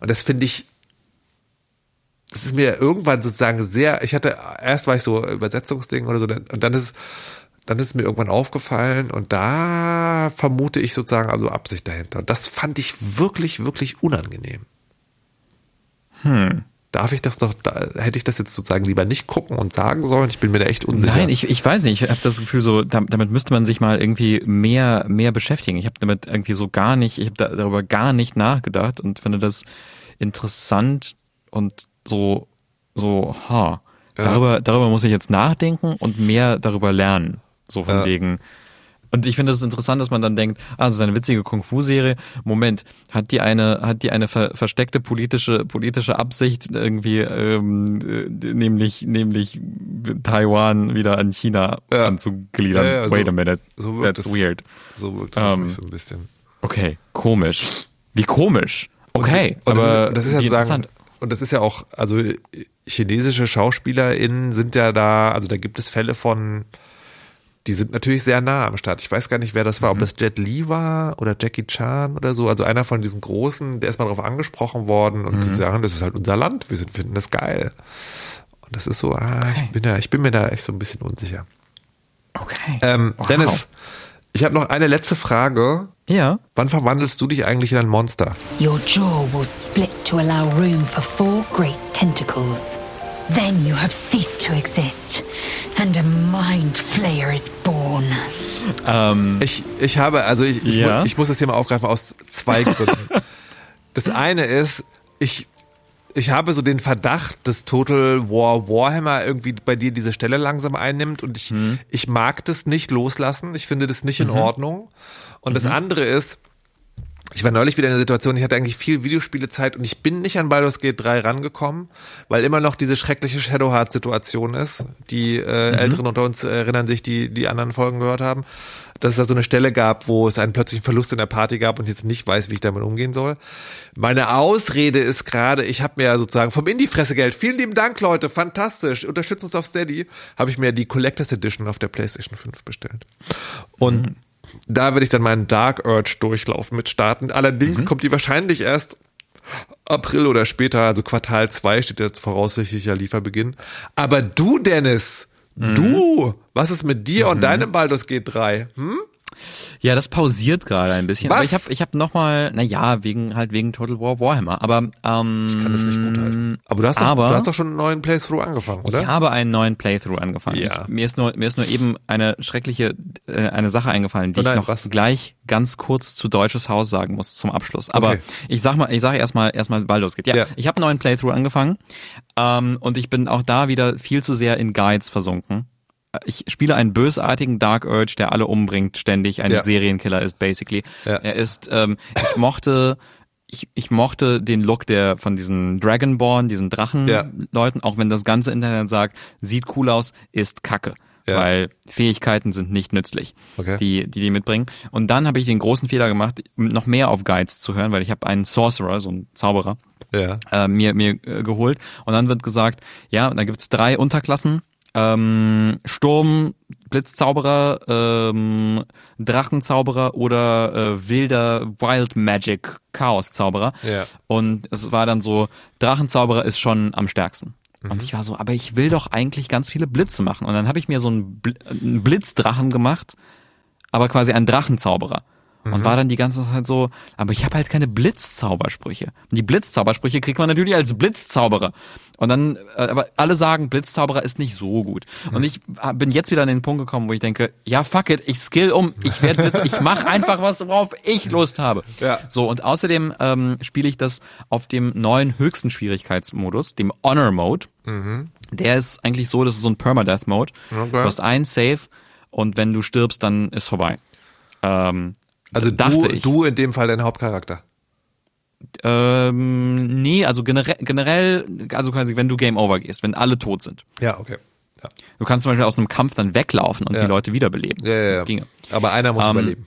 Und das finde ich, das ist mir irgendwann sozusagen sehr, ich hatte, erst war ich so Übersetzungsding oder so, und dann ist, dann ist mir irgendwann aufgefallen und da vermute ich sozusagen also Absicht dahinter. Und das fand ich wirklich, wirklich unangenehm. Hm darf ich das doch, da, hätte ich das jetzt sozusagen lieber nicht gucken und sagen sollen? Ich bin mir da echt unsicher. Nein, ich, ich weiß nicht. Ich habe das Gefühl, so damit müsste man sich mal irgendwie mehr mehr beschäftigen. Ich habe damit irgendwie so gar nicht, ich habe da, darüber gar nicht nachgedacht und finde das interessant und so so ha. Ja. Darüber darüber muss ich jetzt nachdenken und mehr darüber lernen. So von ja. wegen und ich finde es das interessant, dass man dann denkt, ah, das ist eine witzige Kung-Fu-Serie. Moment, hat die eine, hat die eine ver versteckte politische, politische Absicht irgendwie, ähm, äh, nämlich, nämlich Taiwan wieder an China ja. anzugliedern? Ja, ja, Wait so, a minute, so that's das, weird. So wirkt es um, so ein bisschen. Okay, komisch. Wie komisch. Okay, und, und aber das ist, das ist ja sagen, und das ist ja auch, also chinesische SchauspielerInnen sind ja da, also da gibt es Fälle von die sind natürlich sehr nah am Start. Ich weiß gar nicht, wer das war, mhm. ob das Jet Li war oder Jackie Chan oder so. Also einer von diesen Großen, der ist mal darauf angesprochen worden und mhm. die sagen, das ist halt unser Land, wir sind, finden das geil. Und das ist so, ah, okay. ich bin da, ich bin mir da echt so ein bisschen unsicher. Okay. Ähm, wow. Dennis, ich habe noch eine letzte Frage. Ja. Wann verwandelst du dich eigentlich in ein Monster? Your jaw will split to allow room for four great tentacles. Then you have ceased to exist and a mind flayer is born. Ähm, ich, ich habe, also ich, ich, ja. mu ich muss das hier mal aufgreifen aus zwei Gründen. das eine ist, ich, ich habe so den Verdacht, dass Total War Warhammer irgendwie bei dir diese Stelle langsam einnimmt und ich, hm. ich mag das nicht loslassen. Ich finde das nicht in mhm. Ordnung. Und mhm. das andere ist, ich war neulich wieder in der Situation, ich hatte eigentlich viel Videospielezeit und ich bin nicht an Baldur's Gate 3 rangekommen, weil immer noch diese schreckliche Shadowheart-Situation ist. Die äh, mhm. Älteren unter uns erinnern sich, die die anderen Folgen gehört haben, dass es da so eine Stelle gab, wo es einen plötzlichen Verlust in der Party gab und ich jetzt nicht weiß, wie ich damit umgehen soll. Meine Ausrede ist gerade, ich habe mir sozusagen vom Indie-Fressegeld, vielen lieben Dank, Leute, fantastisch, unterstützt uns auf Steady, habe ich mir die Collectors Edition auf der PlayStation 5 bestellt. Und mhm da werde ich dann meinen Dark Urge Durchlauf mit starten. Allerdings mhm. kommt die wahrscheinlich erst April oder später, also Quartal 2 steht jetzt voraussichtlicher Lieferbeginn. Aber du, Dennis, mhm. du, was ist mit dir mhm. und deinem Baldur's G3? Hm? Ja, das pausiert gerade ein bisschen. Was? Aber ich habe ich hab nochmal, naja, wegen halt wegen Total War Warhammer. Aber ähm, ich kann das nicht gutheißen. Aber du hast, aber, doch, du hast doch schon einen neuen Playthrough angefangen, oder? Ich habe einen neuen Playthrough angefangen. Ja. Ich, mir ist nur mir ist nur eben eine schreckliche äh, eine Sache eingefallen, die oh nein, ich noch was? gleich ganz kurz zu deutsches Haus sagen muss zum Abschluss. Aber okay. ich sag mal, ich sage erstmal erstmal Baldur's geht. Ja, ja. ich habe einen neuen Playthrough angefangen ähm, und ich bin auch da wieder viel zu sehr in Guides versunken ich spiele einen bösartigen Dark Urge, der alle umbringt, ständig ein ja. Serienkiller ist, basically. Ja. Er ist, ähm, ich mochte, ich, ich mochte den Look der von diesen Dragonborn, diesen Drachenleuten, ja. auch wenn das ganze Internet sagt, sieht cool aus, ist Kacke. Ja. weil Fähigkeiten sind nicht nützlich, Okay. die, die die mitbringen. Und dann habe ich den großen Fehler gemacht, noch mehr auf Guides zu hören, weil ich habe einen Sorcerer, so einen Zauberer, Ja. äh, mir, mir äh, geholt. Und dann wird gesagt, ja, da gibt's drei Unterklassen. Ähm, Sturm, Blitzzauberer, ähm, Drachenzauberer oder äh, wilder Wild Magic Chaoszauberer. Ja. Und es war dann so, Drachenzauberer ist schon am stärksten. Und ich war so, aber ich will doch eigentlich ganz viele Blitze machen. Und dann habe ich mir so einen, Bl einen Blitzdrachen gemacht, aber quasi einen Drachenzauberer. Und war dann die ganze Zeit so, aber ich habe halt keine Blitzzaubersprüche. Und die Blitzzaubersprüche kriegt man natürlich als Blitzzauberer. Und dann, äh, aber alle sagen, Blitzzauberer ist nicht so gut. Und ich äh, bin jetzt wieder an den Punkt gekommen, wo ich denke, ja fuck it, ich skill um, ich werde Blitz, ich mache einfach was, worauf ich Lust habe. Ja. So, und außerdem ähm, spiele ich das auf dem neuen höchsten Schwierigkeitsmodus, dem Honor Mode. Der ist eigentlich so, das ist so ein Permadeath Mode. Okay. Du hast einen Save und wenn du stirbst, dann ist vorbei. Ähm, Also dachte du, ich. du in dem Fall dein Hauptcharakter. Ähm, nee, also generell, generell, also quasi, wenn du Game Over gehst, wenn alle tot sind. Ja, okay. Ja. Du kannst zum Beispiel aus einem Kampf dann weglaufen und Ja. die Leute wiederbeleben. Ja, ja, Das ja. ginge. Aber einer muss Ähm, überleben.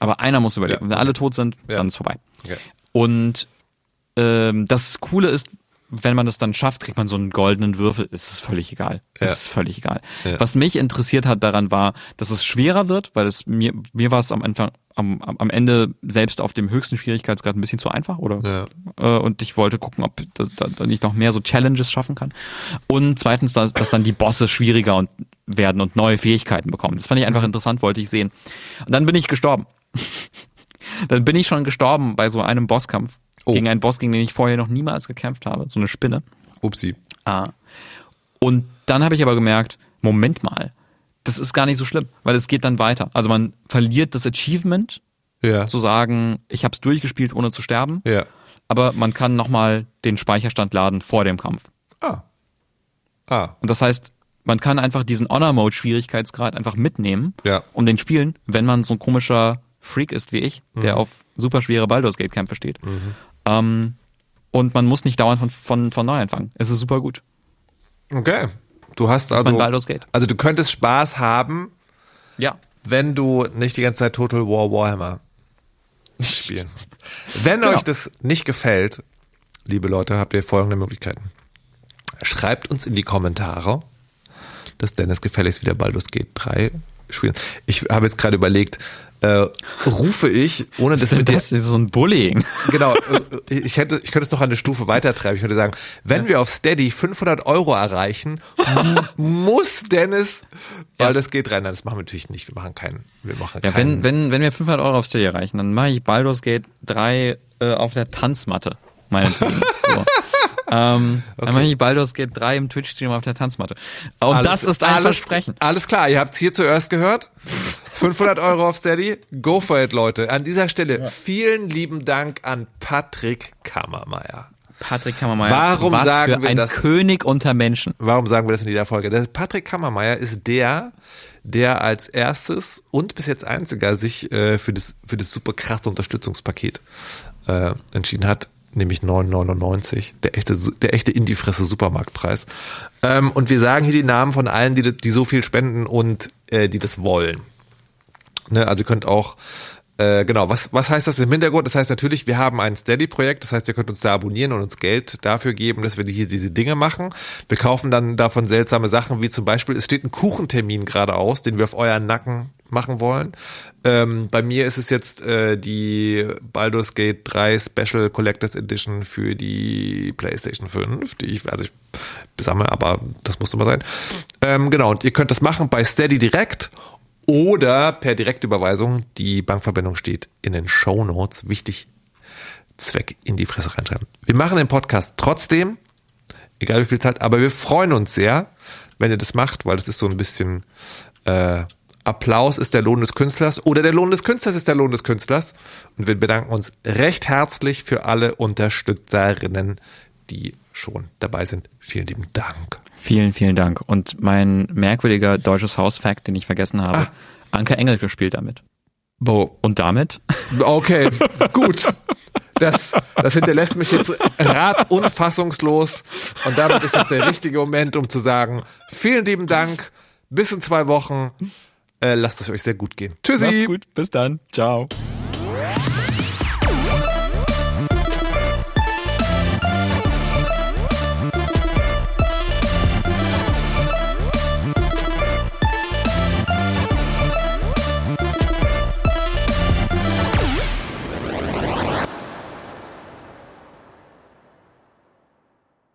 Aber einer muss überleben. Wenn alle tot sind, dann ist vorbei. Okay. Und ähm, das Coole ist, wenn man das dann schafft, kriegt man so einen goldenen Würfel. Es ist völlig egal. Ja. Es ist völlig egal. Ja. Was mich interessiert hat daran war, dass es schwerer wird, weil es mir mir war es am Anfang am, am Ende selbst auf dem höchsten Schwierigkeitsgrad ein bisschen zu einfach, oder? Äh, und ich wollte gucken, ob da, da ich noch mehr so Challenges schaffen kann. Und zweitens, dass, dass dann die Bosse schwieriger und werden und neue Fähigkeiten bekommen. Das fand ich einfach interessant, wollte ich sehen. Und dann bin ich gestorben. dann bin ich schon gestorben bei so einem Bosskampf Oh. gegen einen Boss, gegen den ich vorher noch niemals gekämpft habe, so eine Spinne. Upsi. Ah. Und dann habe ich aber gemerkt, Moment mal, das ist gar nicht so schlimm, weil es geht dann weiter. Also man verliert das Achievement, Ja. zu sagen, ich habe es durchgespielt, ohne zu sterben, Ja. aber man kann nochmal den Speicherstand laden vor dem Kampf. Ah. Ah. Und das heißt, man kann einfach diesen Honor-Mode-Schwierigkeitsgrad einfach mitnehmen Ja. und den spielen, wenn man so ein komischer Freak ist wie ich, der Mhm. auf super schwere Baldur's Gate-Kämpfe steht. Ähm, und man muss nicht dauernd von, von, von neu anfangen. Es ist super gut. Okay. Du hast mein also, also du könntest Spaß haben, Ja. wenn du nicht die ganze Zeit Total War Warhammer spielen. Wenn Genau. euch das nicht gefällt, liebe Leute, habt ihr folgende Möglichkeiten. Schreibt uns in die Kommentare, dass Dennis gefälligst wieder Baldur's Gate 3 spielen. Ich habe jetzt gerade überlegt, äh, rufe ich, ohne das mit dir, das ist so ein Bullying. genau, äh, ich hätte, ich könnte es noch eine Stufe weiter treiben. Ich würde sagen, wenn wir auf Steady 500 Euro erreichen, muss Dennis Baldur's Gate 3. Nein, das machen wir natürlich nicht. Wir machen keinen, wir machen Ja, keinen. wenn, wenn, wenn wir 500 Euro auf Steady erreichen, dann mache ich Baldur's Gate 3 äh, auf der Tanzmatte. Meinetwegen. so. Ähm, Dann mache ich Baldur's Gate 3 im Twitch-Stream auf der Tanzmatte. Und Alles- das ist ein alles, Versprechen. Alles klar, ihr habt es hier zuerst gehört. 500 Euro auf Steady. Go for it, Leute. An dieser Stelle vielen lieben Dank an Patrick Kammermeier. Patrick Kammermeier. Warum was sagen für wir ein das? König unter Menschen. Warum sagen wir das in jeder Folge? Der Patrick Kammermeier ist der, der als erstes und bis jetzt einziger sich äh, für das für das super krasse Unterstützungspaket äh, entschieden hat, nämlich 9,99, der echte der echte in die Fresse Supermarktpreis. Ähm, und wir sagen hier die Namen von allen, die die so viel spenden und äh, die das wollen. Ne, also ihr könnt auch äh, genau, was, was heißt das im Hintergrund? Das heißt natürlich, wir haben ein Steady-Projekt, das heißt, ihr könnt uns da abonnieren und uns Geld dafür geben, dass wir hier diese Dinge machen. Wir kaufen dann davon seltsame Sachen, wie zum Beispiel, es steht ein Kuchentermin gerade aus, den wir auf euren Nacken machen wollen. Ähm, bei mir ist es jetzt äh, die Baldur's Gate 3 Special Collectors Edition für die PlayStation 5, die ich, also ich besammle, aber das muss immer sein. Ähm, genau, und ihr könnt das machen bei Steady direkt oder per Direktüberweisung. Die Bankverbindung steht in den Show Notes. Wichtig, Zweck in die Fresse reinschreiben. Wir machen den Podcast trotzdem, egal wie viel Zeit, aber wir freuen uns sehr, wenn ihr das macht, weil das ist so ein bisschen äh, Applaus ist der Lohn des Künstlers oder der Lohn des Künstlers ist der Lohn des Künstlers. Und wir bedanken uns recht herzlich für alle Unterstützerinnen, die schon dabei sind. Vielen lieben Dank. Vielen, vielen Dank. Und mein merkwürdiger deutsches Hausfact, den ich vergessen habe, Ah. Anke Engelke spielt damit. Bo, Und damit? Okay, gut. Das, das hinterlässt mich jetzt rat unfassungslos. Und damit ist es der richtige Moment, um zu sagen, vielen lieben Dank. Bis in zwei Wochen. Äh, lasst es euch sehr gut gehen. Tschüssi. Macht's gut. Bis dann. Ciao.